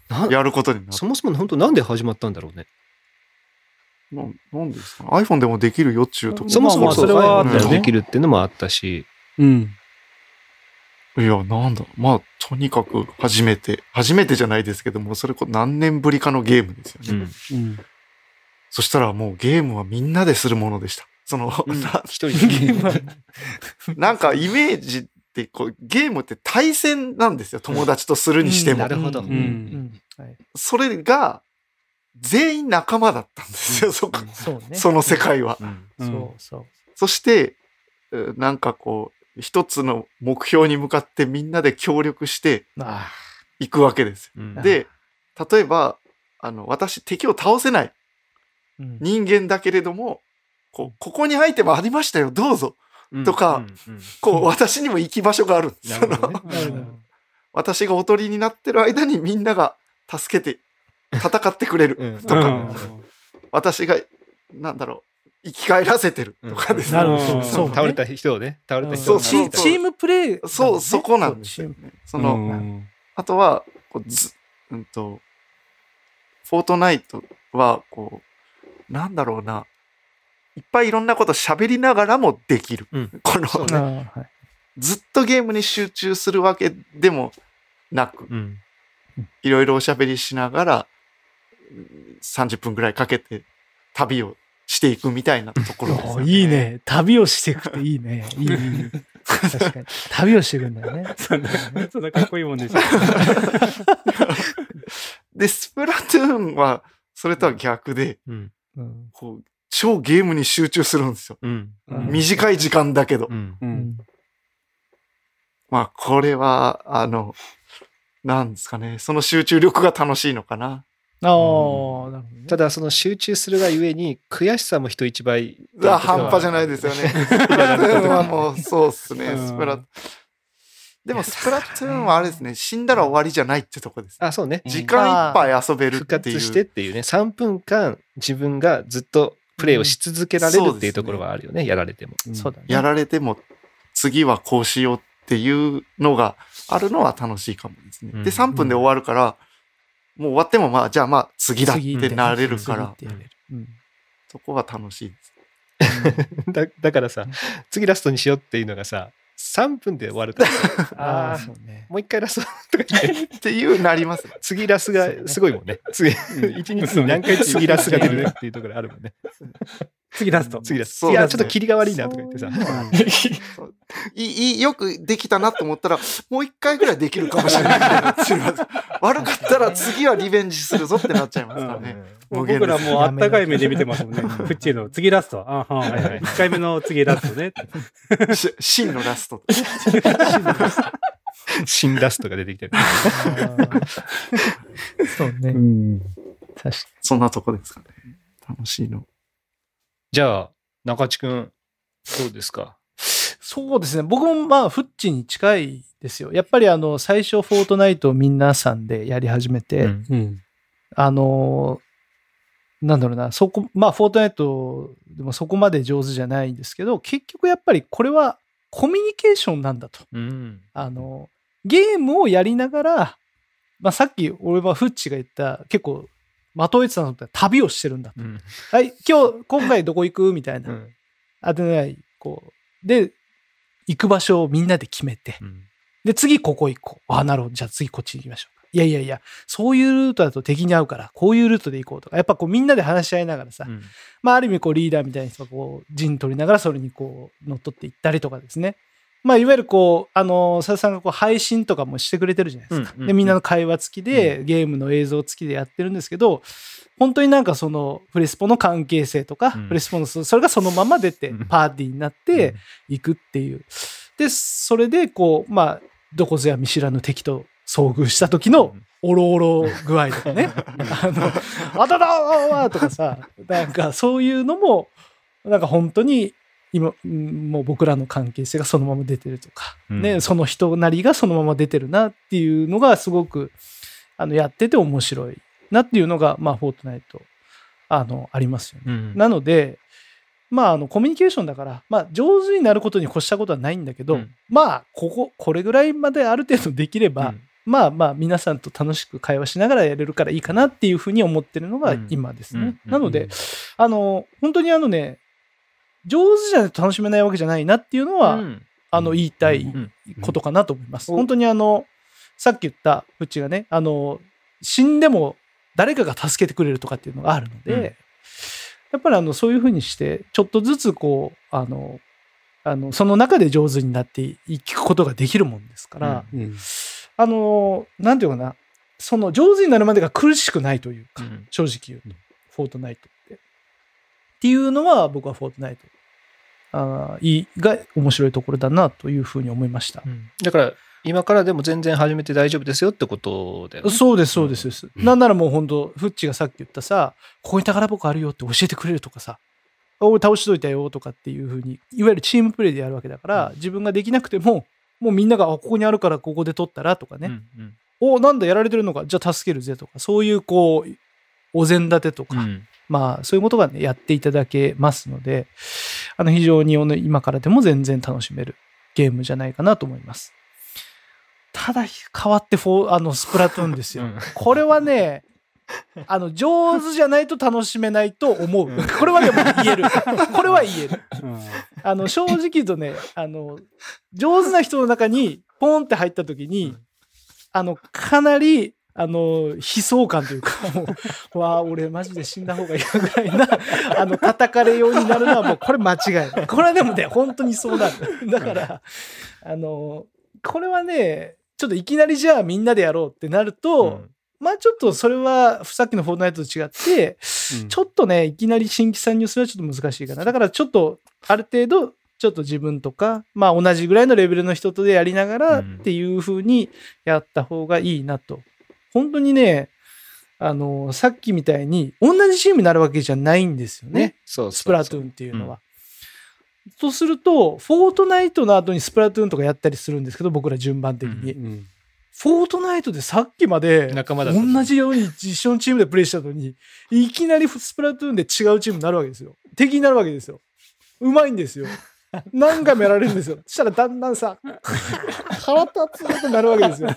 なを やることになったそ。もそも本当なんで始まったんだろうね。ななんでですか ?iPhone でもできるよっちゅうとこ。そもそもまあそれはねできるっていうのもあったし、うん。いや、なんだ。まあ、とにかく初めて、初めてじゃないですけども、それこ何年ぶりかのゲームですよね。うんうん。そしたらもうゲームはみんなでするものでした。その、な一人で。なんかイメージってこう、ゲームって対戦なんですよ。友達とするにしても。なるほどうんうんはいそれが、全員仲間だったんですよ、そこ。そうね。その世界は。うん。そうそう。そして、えーなんかこう、一つの目標に向かってみんなで協力してあいくわけです。うん。で、例えば、あの、私敵を倒せないうん。人間だけれども、こうここにアイテムありましたよ、どうぞ。とかうん。うん。こう、私にも行き場所がある。私がおとりになってる間にみんなが助けて、戦ってくれる。うん。とか、うん。私が、なんだろう、生き返らせてる。とかですね。なるほど。うん。そうね。倒れた人をね、倒れた人をチチームプレーだもんね。そう、そこなんですよね。その、うん。あとは、こうず、うんと、フォートナイトは、こう、なんだろうな、いっぱいいろんなこと喋りながらもできる。うん。この、そうあーはいずっとゲームに集中するわけでもなく、うん。いろいろおしゃべりしながら、うん30分ぐらいかけて旅をしていくみたいなところですよ おいい。ね。旅をしていくっていいね。いい、いい。確かに。旅をしていくんだよね。そんなそんなかっこいいもんでしょ。で、スプラトゥーンは、それとは逆で、うん。うんこう、超ゲームに集中するんですよ。うん。うん短い時間だけど。うん。う。うんんまあ、これは、あの、なんですかね。その集中力が楽しいのかな。ああ、なるほどね。ただ、その集中するがゆえに、悔しさも人一倍。あ半端じゃないですよね。スプラトゥーンはもう、そうっすね。うんスプラ、でもスプラトゥーンはあれですね、死んだら終わりじゃないってとこです。あ、そうね。時間いっぱい遊べる復っていう。活してっていうね、3分間自分がずっとプレイをし続けられるっていうところはあるよね、やられても。そうだね。やられても、次はこうしようっていうのがあるのは楽しいかもですね。うんで、3分で終わるから、もう終わってもまあ、じゃあまあ、次だっ次てなれるから、うん。そこは楽しいです。だだからさ、次ラストにしようっていうのがさ、3分で終わるか ら、ああ、そうね。もう一回ラストとか言って、っていうなりますね。次ラスがすごいもんね。次、一日に何回次ラスが出るっていうところあるもんね。次ラスト。次ラス。そういや、ちょっと切りが悪いなとか言ってさ。いいいよくできたなと思ったら、もう一回ぐらいできるかもしれないみたいなすいません悪かったら次はリベンジするぞってなっちゃいますからね。僕らもうあったかい目で見てますもんね。フッチーの次ラスト。あははいはい。1回目の次ラストね。し真のラスト。新ラストが出てきてる。そうね。ん。確かそんなとこですかね。楽しいの。じゃあ、中地くん、どうですか？そうですね。僕もまあ、フッチに近いですよ。やっぱりあの、最初、フォートナイトを皆さんでやり始めて、うんうん。あの、なんだろうな、そこ、まあ、フォートナイトでもそこまで上手じゃないんですけど、結局やっぱりこれはコミュニケーションなんだと。うん。あの、ゲームをやりながら、まあ、さっき俺はフッチが言った、結構、的を得てたのって旅をしてるんだと。うん。はい、今日、今回どこ行くみたいな。うんあてない、こう。で、行く場所をみんなで決めて。うんで、次ここ行こう。あ、なるほど。じゃあ次こっち行きましょうか。いやいやいや、そういうルートだと敵に会うから、こういうルートで行こうとか。やっぱこうみんなで話し合いながらさ、うんまあある意味こうリーダーみたいな人がこう陣取りながらそれにこう乗っ取っていったりとかですね。まあいわゆるこう、あの、佐々さんがこう配信とかもしてくれてるじゃないですか。うんうんで、みんなの会話付きで、ゲームの映像付きでやってるんですけど、本当になんかそのフレスポの関係性とか、うんフレスポのそそれがそのまま出てうんパーティーになって行くっていう。で、それでこう、まあ、どこぞや見知らぬ敵と遭遇した時のおろおろ具合とかね。あの、あただーとかさ、なんかそういうのも、なんか本当に今、うんもう僕らの関係性がそのまま出てるとか、うん。ね、その人なりがそのまま出てるなっていうのがすごく、あの、やってて面白いなっていうのが、まあ、フォートナイト、あの、ありますよね。うん。なので、まあ、あの、コミュニケーションだから、まあ、上手になることに越したことはないんだけど、うん。まあ、ここ、これぐらいまである程度できれば、うんまあまあ、皆さんと楽しく会話しながらやれるからいいかなっていうふうに思ってるのがうん。今ですね。うん。なので、あの、本当にあのね、上手じゃないと楽しめないわけじゃないなっていうのは、うん。あの、言いたいうん。ことかなと思います。うん。本当にあの、さっき言った、うちがね、あの、死んでも誰かが助けてくれるとかっていうのがあるので、うん。やっぱりあの、そういうふうにして、ちょっとずつこう、あの、あの、その中で上手になっていくことができるもんですから、うん。あの、なんていうかな、その上手になるまでが苦しくないというか、うん正直言うと、フォートナイトって。っていうのは僕はフォートナイトあが面白いところだなというふうに思いました。うんだから、今からでも全然始めて大丈夫ですよってことだよね。そうです、そうです。そうですなんならもう本当、フッチがさっき言ったさ、ここに宝箱あるよって教えてくれるとかさ、お倒しといたよとかっていうふうに、いわゆるチームプレイでやるわけだから、自分ができなくても、もうみんなが、あここにあるからここで取ったらとかね、うんうん。おなんだやられてるのか、じゃあ助けるぜとか、そういうこう、お膳立てとか、うん。まあそういうことがね、やっていただけますので、あの非常に今からでも全然楽しめるゲームじゃないかなと思います。ただ、変わってフォー、あの、スプラトゥーンですよ。うん。これはね、あの、上手じゃないと楽しめないと思う。うんこれはでも言える。これは言える。うんあの、正直言うとね、あの、上手な人の中にポンって入った時に、あの、かなり、あの、悲壮感というか、もう、わあ、俺マジで死んだ方がいいぐらいな、あの、叩かれようになるのはもう、これ間違いない。これはでもね、本当にそうなる。だから、あの、これはね、ちょっといきなりじゃあみんなでやろうってなると、まあちょっとそれはさっきのフォートナイトと違って、ちょっとね、いきなり新規参入するのはちょっと難しいかな。だからちょっと、ある程度、ちょっと自分とか、まあ同じぐらいのレベルの人とでやりながらっうんていう風にやった方がいいなと。本当にね、あの、さっきみたいに同じチームになるわけじゃないんですよね。ね。そうスプラトゥーンっていうのは。とすると、フォートナイトの後にスプラトゥーンとかやったりするんですけど、僕ら順番的に。うんフォートナイトでさっきまで仲間だ同じように一緒のチームでプレイしたのに、いきなりスプラトゥーンで違うチームになるわけですよ。敵になるわけですよ。うまいんですよ。何回もやられるんですよ。そしたらだんだんさ、腹立つってなるわけですよ。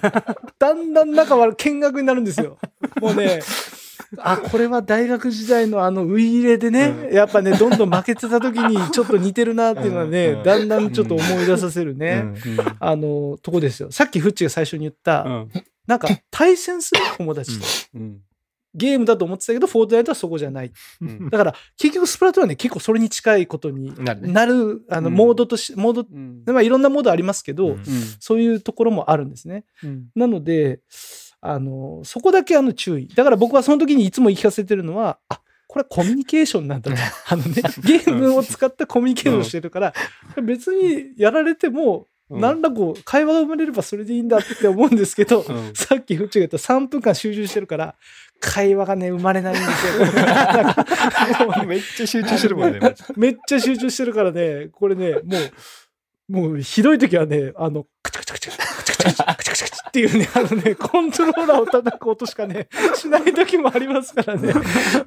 だんだん仲悪い見学になるんですよ。もうね、あ、これは大学時代のあのウイイレでね、やっぱね、どんどん負けてた時に ちょっと似てるなっていうのはね、うん。だんだんちょっと思い出させるね。うん。あの、とこですよ。さっきフッチが最初に言った、うん。なんか対戦する友達と、うん。ゲームだと思ってたけど、フォートナイトはそこじゃない。うん。だから、結局スプラトゥーンはね、結構それに近いことになるね。なる、あの、うん。モードとし、モード、うん。まあいろんなモードありますけど、うん。そういうところもあるんですね。うん。なので、あの、そこだけあの注意。だから僕はその時にいつも言い聞かせてるのは、あ、これはコミュニケーションなんだと。あのね、ゲームを使ったコミュニケーションをしてるから、別にやられても、うん何らこう、会話が生まれればそれでいいんだって思うんですけど、うんさっきフッチが言った3分間集中してるから、会話がね、生まれないんですよ。めっちゃ集中してるもんね。めっちゃ集中してるからね、これね、もう、もうひどい時はね、あの、カチカチカチ、カチカチカチ、カチカチっていうね、あのね、コントローラーを叩く音しかね、しない時もありますからね。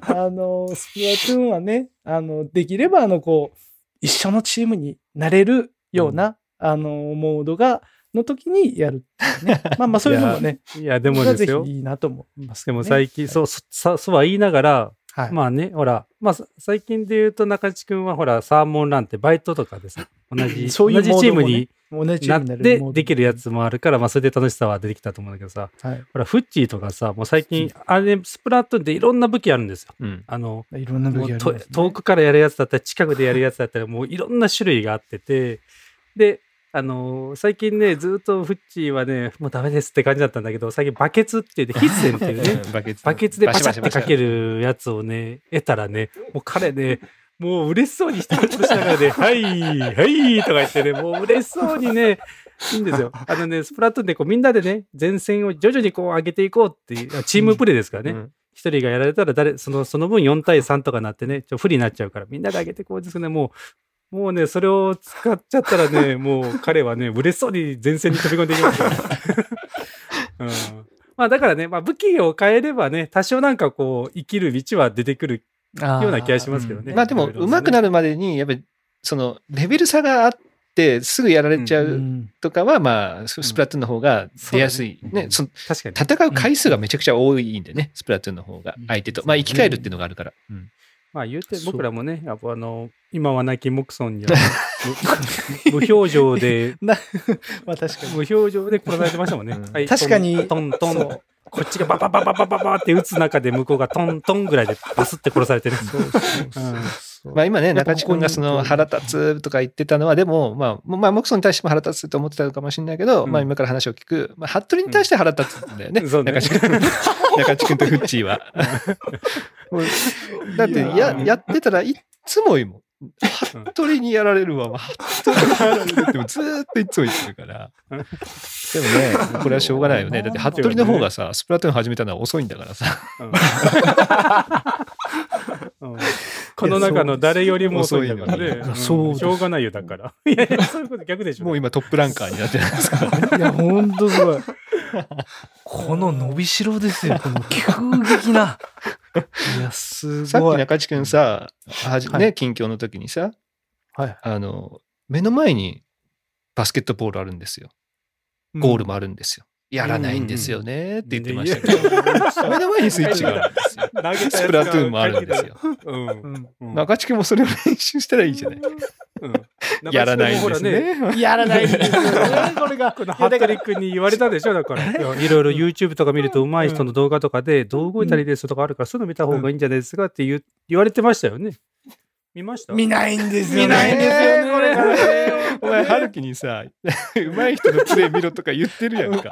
あの、スプラトゥーンはね、あの、できれば、あの、こう、一緒のチームになれるような、あの、モードが、の時にやるね。まあまあ、そういうのもね、いや、でもですよ。いいなと思いますけでも、最近、そう、そさそうは言いながら、はい。まあね、ほら、まあさ最近で言うと中地君はほら、サーモンランってバイトとかでさ、同じ、そういうねに同じチームになれてできるやつもあるから、まあそれで楽しさは出てきたと思うんだけどさ、はい。ほら、フッチーとかさ、もう最近、あれ、スプラトゥーンでいろんな武器あるんですよ。うんあの、いろんな武器ね。遠くからやるやつだったり、近くでやるやつだったり、も ういろんな種類があってて、で、あのー最近ね、ずっとフッチーはね、もうダメですって感じだったんだけど、最近バケツって言って、ヒッセンっていうね、バケツバケツでバシャってかける。るやつをね、得たらね、もう彼ね、もう嬉しそうに一人としながらね、はい、はい、とか言ってね、もう嬉しそうにね、いいんですよ。あのね、スプラトゥーンでこうみんなでね、前線を徐々にこう上げていこうっていう、チームプレーですからね。うん一人がやられたら誰、その、その分4対3とかなってね、ちょ不利になっちゃうから、みんなで上げてこうですね、もう、もうね、それを使っちゃったらね、もう彼はね、嬉しそうに前線に飛び込んでいきますから。うん、まあだからね、まあ武器を変えればね、多少なんかこう、生きる道は出てくるような気がしますけどね。まあでも、上手くなるまでに、やっぱり、その、レベル差があって、すぐやられちゃううんとかは、まあ、ススプラトゥーンの方が出やすい。ねね、その確かに。戦う回数がめちゃくちゃ多いんでね、スプラトゥーンの方が、相手と。まあ、生き返るっていうのがあるから。うんまあ言うて、僕らもね、やっぱあの、今は亡きモクソンには無無表情で、まあ確かに。無表情で殺されてましたもんね。うんはい確かにトントンこっちがバババババババって撃つ中で向こうがトントンぐらいでバスって殺されてる。そうそうそうそうまあ今ね、中地君がその腹立つとか言ってたのは、でも、まあ、まあ、モクソンに対しても腹立つと思ってたのかもしれないけど、うんまあ今から話を聞く、まあ、服部に対して腹立つんだよね。うんね中地君。中地君 とフッチーは。だってや、やってたらいっつもいいもん。服部にやられるわ。服部にやられるってずーっといつも言ってるから。でもね、これはしょうがないよね。だって服部の方がさ、スプラトゥーン始めたのは遅いん。だからさ。うん。この中の誰よりも遅いん。だからね。そうしょうがないよ、だから。いやいや、そういうこと逆でしょ。もう今トップランカーになってないですから。いや、ほん。とすごい。この伸びしろですよ。この急激な。いや、すさっごい。き中地君さ、はじはいね、近況の時にさ、はい。あの、目の前にバスケットボールあるんですよ。ゴールもあるんですよ。やらないんですよねって言ってましたけど、目の前にスイッチがあるんですよ。スプラトゥーンもあるんですよ。うん。中地君もそれを練習したらいいじゃない。うんやらないんですね。やらないんですよね、これが。このいやだから服部君に言われたでしょだから。いろいろ YouTube とか見ると上手い人の動画とかで、どう動いたらいいですとかあるから、そういうの見た方がいいんじゃないですかって言われてましたよね。見ました？見ないんですよね。見ないんですよねこれがね。お前、春樹にさ、上手い人のプレイ見ろとか言ってるやんか。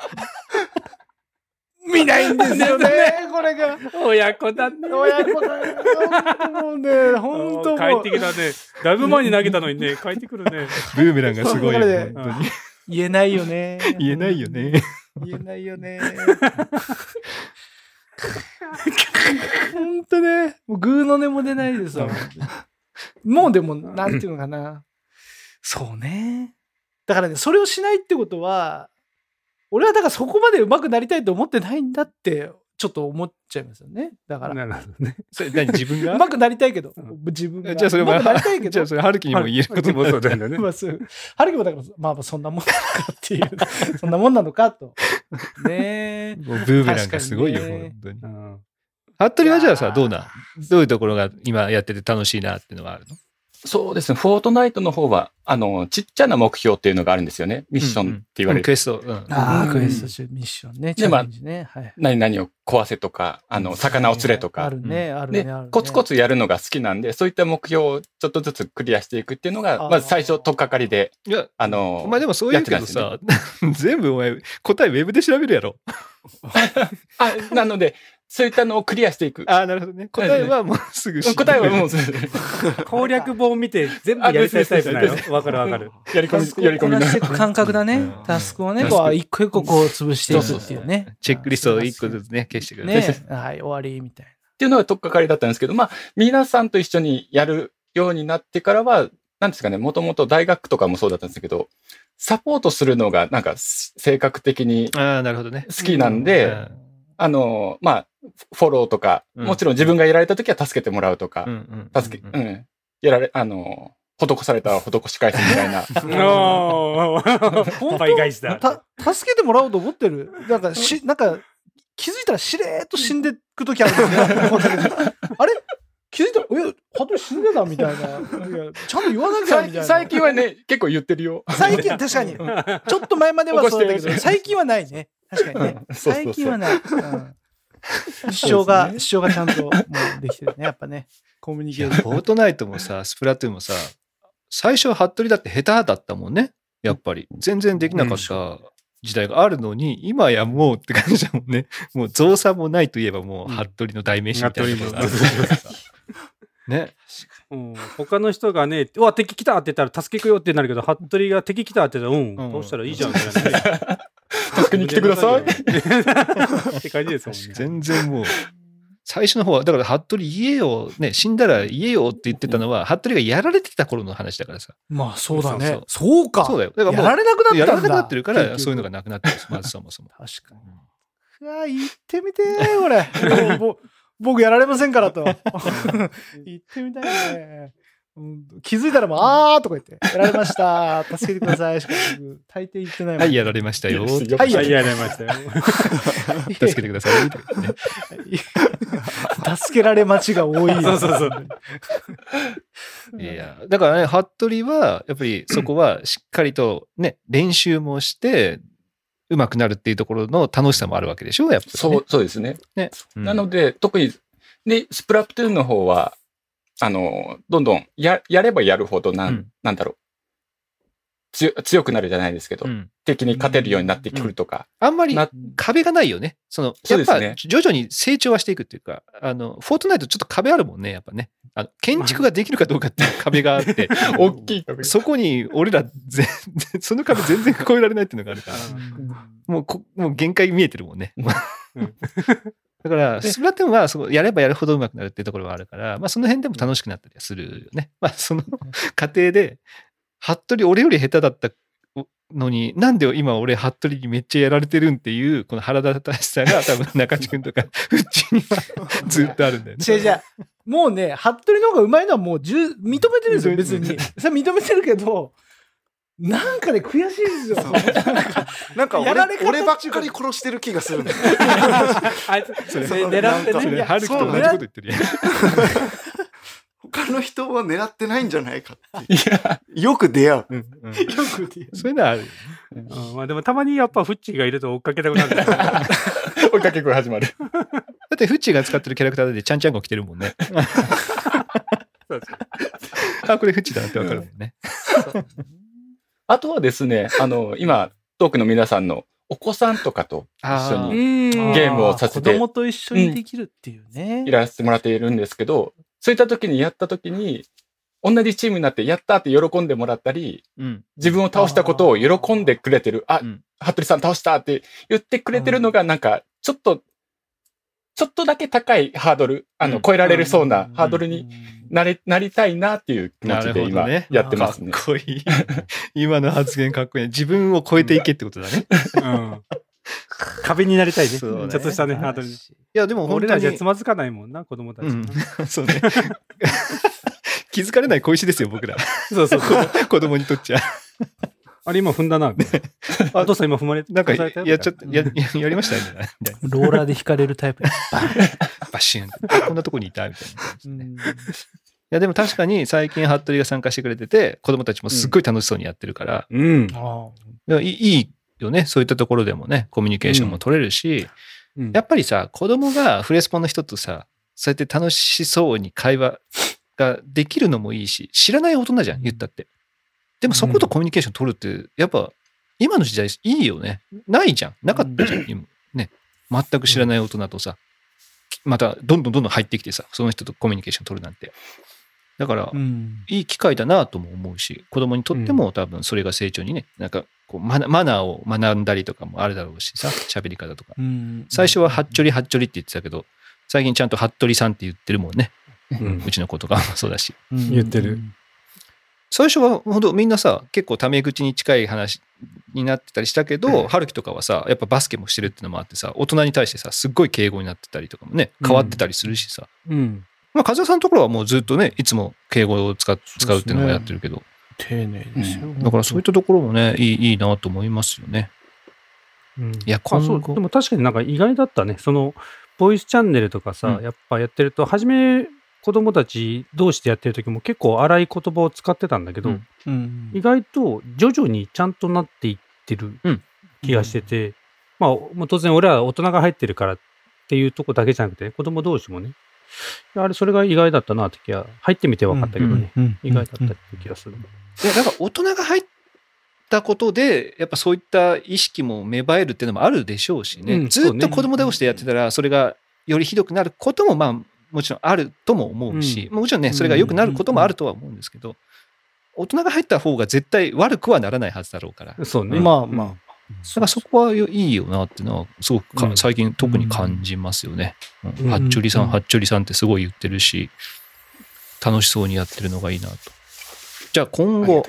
見ないんですよね、これが。親子だね。親子だよ。もうね、本当帰もうってきたね。だいぶ前に投げたのにね、帰ってくるね。ブーメランがすごいね本当に言えないよね。言えないよね。言えないよね。本当ね、もうグーの音も出ないですわ。もうでも、なんていうのかな。そうね。だからね、それをしないってことは、俺はだからそこまで上手くなりたいと思ってないんだって、ちょっと思っちゃいますよね。だから。なるほどね。それ何自分が？上手くなりたいけどうん、自分が。じゃあそれも、上手くなりたいけどじゃあ、それ春樹にも言えることになそうだよね。まあそう。春樹もだから、まあまあそんなもんなのかっていう、そんなもんなのかと。ねえ。もうブーメランがすごいよ、ね本当にう。ん服部はじゃあさ、どうなん？どういうところが今やってて楽しいなっていうのがあるの？そうですね。フォートナイトの方は、あの、ちっちゃな目標っていうのがあるんですよね。ミッションって言われる。うんクエスト。うんああ、うんクエスト中ミッションね。チでャレンジね。はい。何々を壊せとか、あの、魚を釣れとあか。るね、あるでね、あるね。コツコツやるのが好きなんで、そういった目標をちょっとずつクリアしていくっていうのが、まず最初、とっかかりで、いや、あの、お前でもそう言うけどさ、全部お前、答えウェブで調べるやろ。あ、なので、そういったのをクリアしていく。ああ、なるほどね。答えはもうすぐ答えはもう、攻略本見て全部やりたいタイプなのわかるわかる。やり込み、やり込みのこなしていく感覚だねうん。タスクをね、こう、一個一個こう潰していくっていうね。チェックリストを一個ずつね、消してくれる。ね。はい、終わり、みたいっていうのがとっかかりだったんですけど、まあ、皆さんと一緒にやるようになってからは、なんですかね、もともと大学とかもそうだったんですけど、サポートするのがなんか性格的にああ、なるほどね。好きなんで、うんあの、まあ、フォローとか、うんもちろん自分がやられた時は助けてもらうとか、うん助け、うん、やられ、あの、施されたら 施し返すみたいな。おー 倍返しだ。助けてもらおうと思ってる。なんか、し、なんか、気づいたらしれーっと死んでくときあるんですね。思ったけどあれ？気づいた？ら、え、ハト死んでたみたいな。ちゃんと言わなきゃみたいな。最最近はね、結構言ってるよ。最近、確かに。ちょっと前まではそうだけど、最近はないね。確かにね。最近はない。う ん主張が、主張がちゃんともうできてるね。やっぱね。コミュニケーション。フォートナイトもさ、スプラトゥーンもさ、最初は服部だって下手だったもんね。やっぱり。全然できなかった時代があるのに、今やもうって感じだもんね。もう造作もないといえばもう、服部の代名詞みたいなところがあるからさ。ね。うん他の人がね、うわ、敵来たって言ったら助けくよってなるけど、服部が敵来たって言ったら、うん、うんどうしたらいいじゃんみたいなね。助けに来てください。って感じですもんね。全然もう、最初の方は、だから服部言えよ、ね、死んだら言えよって言ってたのは、服部がやられてきた頃の話だからさ。まあそうだねそうか。そうだよ。だからもう、やられなくなっ。やられなくなってるから、そういうのがなくなってるまずそもそも。確かに。うわ、言ってみてー、これ。もうぼ僕やられませんからと。言ってみたいね。うん気づいたらもう、あーとか言って、やられました。助けてください。しか僕、大抵言ってないもんはい、やられましたよ。助はいはい、やられましたよ。けてください。助けられ待ちが多い。そうそうそう。いや、だからね、服部は、やっぱりそこはしっかりとね、練習もして、上手くなるっていうところの楽しさもあるわけでしょやっぱり、ね。そう、そうですね。ね。うんなので、特に、で、スプラトゥーンの方は、あの、どんどんや、やればやるほどなん、うんなんだろう。強強くなるじゃないですけど、うん敵に勝てるようになってくるとか。あんまりな壁がないよね。その、やっぱ徐々に成長はしていくっていうか、あの、フォートナイトちょっと壁あるもんね、やっぱね。あの建築ができるかどうかっていう壁があって、大きい壁そこに俺ら全然、その壁全然越えられないっていうのがあるから、もうこ、もう限界見えてるもんね。だから、スプラトゥーンはやればやるほど上手くなるっていうところはあるから、まあその辺でも楽しくなったりはするよね。まあその過程で、服部俺より下手だったのに、なんで今俺服部にめっちゃやられてるんっていう、この腹立たしさが多分中地君とか、うちにはずっとあるんだよね。違う違う。もうね、服部の方がうまいのはもう十認めてるんですよ、別に。それは認めてるけど、なんかね、悔しいですよ。なんか俺ばっかり殺してる気がするんだよあいつ、それ狙ってね。それ、いや春樹と同じこと言ってるやん。他の人は狙ってないんじゃないかっていや、よく出会う。うんうんよく言うそういうのはあるよね。うんまあでもたまにやっぱフッチーがいると追っかけたくなる。追いかけっこが始まる。だって、フッチーが使ってるキャラクターでちゃんちゃんこ来てるもんね。あ、これフッチーだなってわかるもんね。あとはですね、あの、今、トークの皆さんのお子さんとかと一緒あにゲゲームをさせて子供と一緒にできるっていうね。いらせてもらっているんですけど、そういった時にやった時に、同じチームになってやったって喜んでもらったり、うん。自分を倒したことを喜んでくれてる、あ、うん服部さん倒したって言ってくれてるのが、なんか、ちょっと、ちょっとだけ高いハードル、あの、うん超えられるそうなハードルになれ、なりたいなっていう気持ちで今、やってますねか。っこいい。今の発言かっこいい。自分を超えていけってことだね。うん壁になりたいね。ちそうねょっとしたね、ハードルに。いや、でも本当に。俺らじゃつまずかないもんな、子供たち。うん。そうね。気づかれない小石ですよ、僕ら。そうそうそう。子供にとっちゃ。あれ今踏んだな。あ、お父さん今踏まれてなんか、押されたよやっちゃった、や、や やりましたね。ローラーで引かれるタイプ。バッシュン。こんなとこにいたみたいな。いや、でも確かに最近、服部が参加してくれてて、子供たちもすっごい楽しそうにやってるから、うん。あいやいいいいよね。そういったところでもね、コミュニケーションも取れるし、うんやっぱりさ、子供がフレスポンの人とさ、そうやって楽しそうに会話ができるのもいいし、知らない大人じゃん、言ったって。でもそことコミュニケーション取るって、やっぱ、今の時代いいよね。ないじゃん。なかったじゃん、今。ね。全く知らない大人とさ、また、どんどんどんどん入ってきてさ、その人とコミュニケーション取るなんて。だから、うん。いい機会だなとも思うし、子供にとっても多分それが成長にね、なんかこうマナマナーを学んだりとかもあるだろうしさ、喋り方とか。うん最初はハッチョリハッチョリって言ってたけど、最近ちゃんとハットリさんって言ってるもんね。うんうちの子とかもそうだし。うん言ってる。最初は本当みんなさ、結構タメ口に近い話になってたりしたけど、春樹とかはさ、やっぱバスケもしてるってのもあってさ、大人に対してさ、すっごい敬語になってたりとかもね、変わってたりするしさ。うん。まあ、風間さんのところはもうずっとね、いつも敬語を使う使うっていうのをやってるけど、丁寧ですよ。だからそういったところもね、いいいいなと思いますよね。うんいや、あそう今後。でも確かになんか意外だったね。その、ボイスチャンネルとかさ、うんやっぱやってると、初め子供たち同士でやってる時も結構荒い言葉を使ってたんだけど、うん。うん。意外と徐々にちゃんとなっていってるうん。気がしてて、まあ、もう当然俺は大人が入ってるからっていうとこだけじゃなくて、子供同士もね、あれ、それが意外だったなって気が、入ってみて分かったけどね、うん意外だったっていう気がする。いや、だから大人が入ったことで、やっぱそういった意識も芽生えるっていうのもあるでしょうしね。うんずっと子供同士でやってたら、それがよりひどくなることも、まあ、もちろんあるとも思うし、もちろんね、それが良くなることもあるとは思うんですけど、大人が入った方が絶対悪くはならないはずだろうから。だそうね。まあまあ。からそこはいいよなっていうのは、すごくかうん最近特に感じますよね。うんうんハッチョリさん、うんハッチョリさんってすごい言ってるし、楽しそうにやってるのがいいなと。じゃあ今後、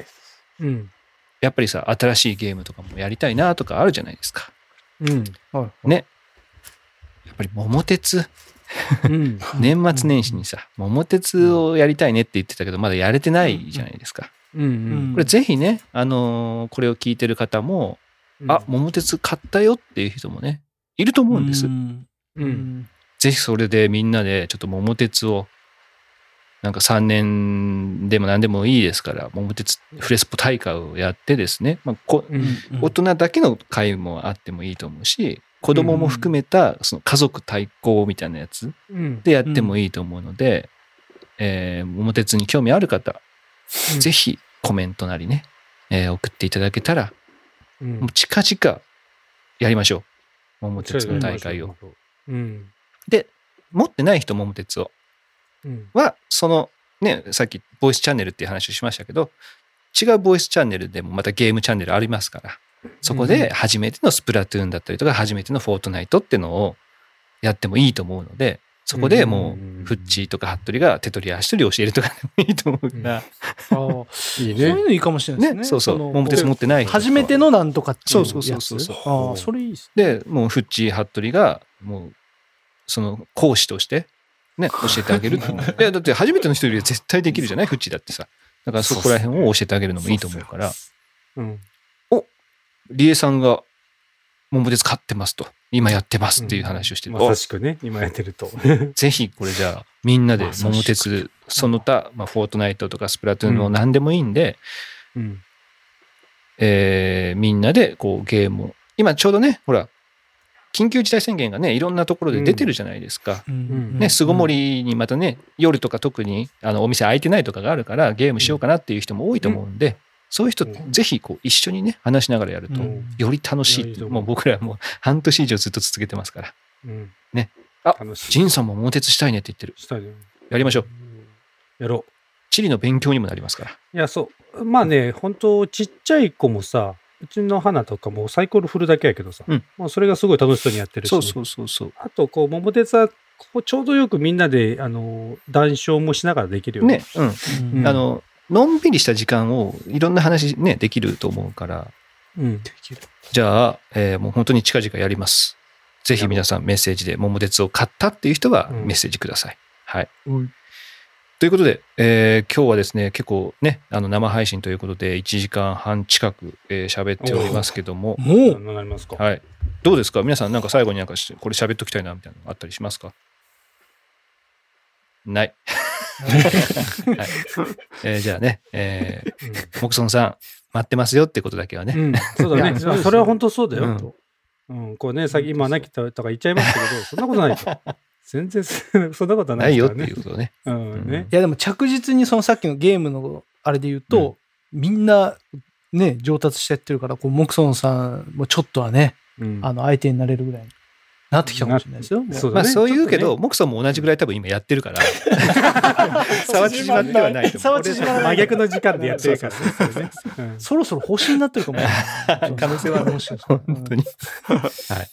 うん。やっぱりさ、新しいゲームとかもやりたいなとかあるじゃないですか。うん。はいね。やっぱり桃鉄、うん。年末年始にさ、桃鉄をやりたいねって言ってたけど、まだやれてないじゃないですか。うん。うんこれぜひね、あのーこれを聞いてる方も、あ、桃鉄買ったよっていう人もね、いると思うんです。うんうん。ぜひそれでみんなでちょっと桃鉄を、なんか3年でも何でもいいですから、桃鉄フレスポ大会をやってですね、まあ、こうん。大人だけの会もあってもいいと思うし、子供も含めたその家族対抗みたいなやつうん。でやってもいいと思うので、えー桃鉄に興味ある方、ぜひコメントなりね、えー送っていただけたら、うんもう近々やりましょう。桃鉄の大会を。。うん。で、持ってない人桃鉄をうん。は、その、ね、さっきボイスチャンネルっていう話をしましたけど、違うボイスチャンネルでもまたゲームチャンネルありますから、そこで初めてのスプラトゥーンだったりとか、初めてのフォートナイトっていうのをやってもいいと思うので、そこでもうフッチーとかハットリが手取り足取り教えるとかでもいいと思うから、あー いいそういうね。のいいかもしれないですね。ね、そうそう、の桃鉄持ってない人初めてのなんとかっていうやつ。そうそうそうそうああ、それいいっすね。で、もうフッチー、ハットリが、もう、その講師として、ね、教えてあげる。いや、だって初めての人よりは絶対できるじゃない？フッチーだってさ。だからそこら辺を教えてあげるのもいいと思うから、うん。リエさんが、桃鉄買ってますと。今やってますっていう話をしてる。まさしくね、今やってると。お ぜひ、これじゃあ、みんなで桃鉄、その他、まあ、フォートナイトとかスプラトゥーンの何でもいいんで、うん。えーみんなでこうゲームを。今ちょうどね、ほら、緊急事態宣言がね、いろんなところで出てるじゃないですか。うんね、巣ごもりにまたね、夜とか特にあのお店開いてないとかがあるから、ゲームしようかなっていう人も多いと思うんで、そういう人、うんぜひこう一緒にね、話しながらやると、うんより楽しいっていう。いやいいと思うもう僕らはもう半年以上ずっと続けてますから。うん。ね。あ。ジンさんも桃鉄したいねって言ってる。したいね。やりましょう。うん。やろう。地理の勉強にもなりますから。いや、そう。まあね、本当ちっちゃい子もさ、うちの花とかもサイコロ振るだけやけどさ、うんもうそれがすごい楽しそうにやってるし、そうそうそうそう。あと、こう、桃鉄は、こうちょうどよくみんなで、あの、談笑もしながらできるよね。ね、うん。うんあの、のんびりした時間をいろんな話ね、できると思うから、うん。じゃあ、えーもう本当に近々やります。ぜひ皆さんメッセージで桃鉄を買ったっていう人はうんメッセージください。はい。うんということで、えー今日はですね、結構ね、あの生配信ということで1時間半近くえー喋、っておりますけども、もう、なりますか？はい。どうですか？皆さんなんか最後になんかしこれ喋っときたいなみたいなのあったりしますか？ない。はいえーじゃあね、えー、モクソンさん、待ってますよってことだけはね。うん。そうだね。いやそうですよそれは本当そうだよ。うんうん。こうね、さっき今、なきとか言っちゃいましたけど、そんなことないと。全然そんなことはなないいよってですからね。いうことね。うん。ね。いやでも着実にそのさっきのゲームのあれで言うと、みんなね、上達してってるから、こう、モクソンさんもちょっとはね、うんあの、相手になれるぐらいになってきたかもしれないですよ。そうだねまあそう言うけど、モクソンも同じぐらい多分今やってるから、差は縮まってはないと思う。差は縮まらない真逆の時間でやってるからね。そろそろ方針になってるかも。可能性はあるもし本当に。はい。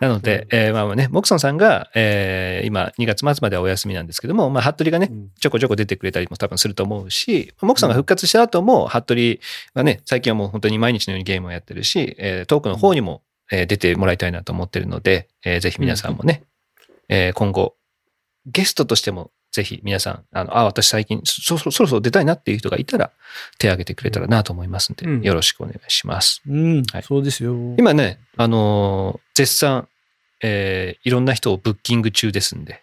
なので、えーまあね、モクソンさんが、えー今2月末まではお休みなんですけども、まあ、服部がね、うんちょこちょこ出てくれたりも多分すると思うし、モクソンが復活した後も、服部はね、最近はもう本当に毎日のようにゲームをやってるし、えートークの方にも、えー出てもらいたいなと思ってるので、えーぜひ皆さんもね、えー今後、ゲストとしても、ぜひ皆さん、あの、あ、私最近そ、そそろそろ出たいなっていう人がいたら、手を挙げてくれたらなと思いますんで、うんよろしくお願いします。うんはい、そうですよ。今ね、あのー絶賛、えーいろんな人をブッキング中ですんで、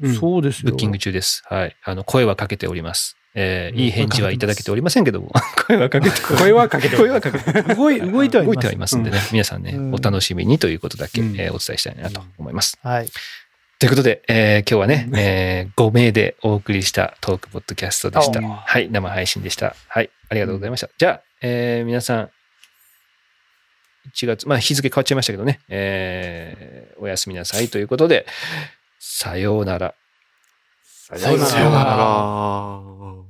うんそうですよ。ブッキング中です。はい。あの、声はかけております。えーうんいい返事はいただけておりませんけども、声はかけて、声はかけて声はかけて、動い、動いてはいます。動いてはいますんでね、皆さんね、うんお楽しみにということだけ、うんえーお伝えしたいなと思います。はい。ということで、えー今日はね、うんえ5名でお送りしたトークポッドキャストでした。あはい、生配信でした。はい、ありがとうございました。じゃあ、えー皆さん、1月、まあ日付変わっちゃいましたけどね、えーおやすみなさいということで、さようなら。さようならさようなら。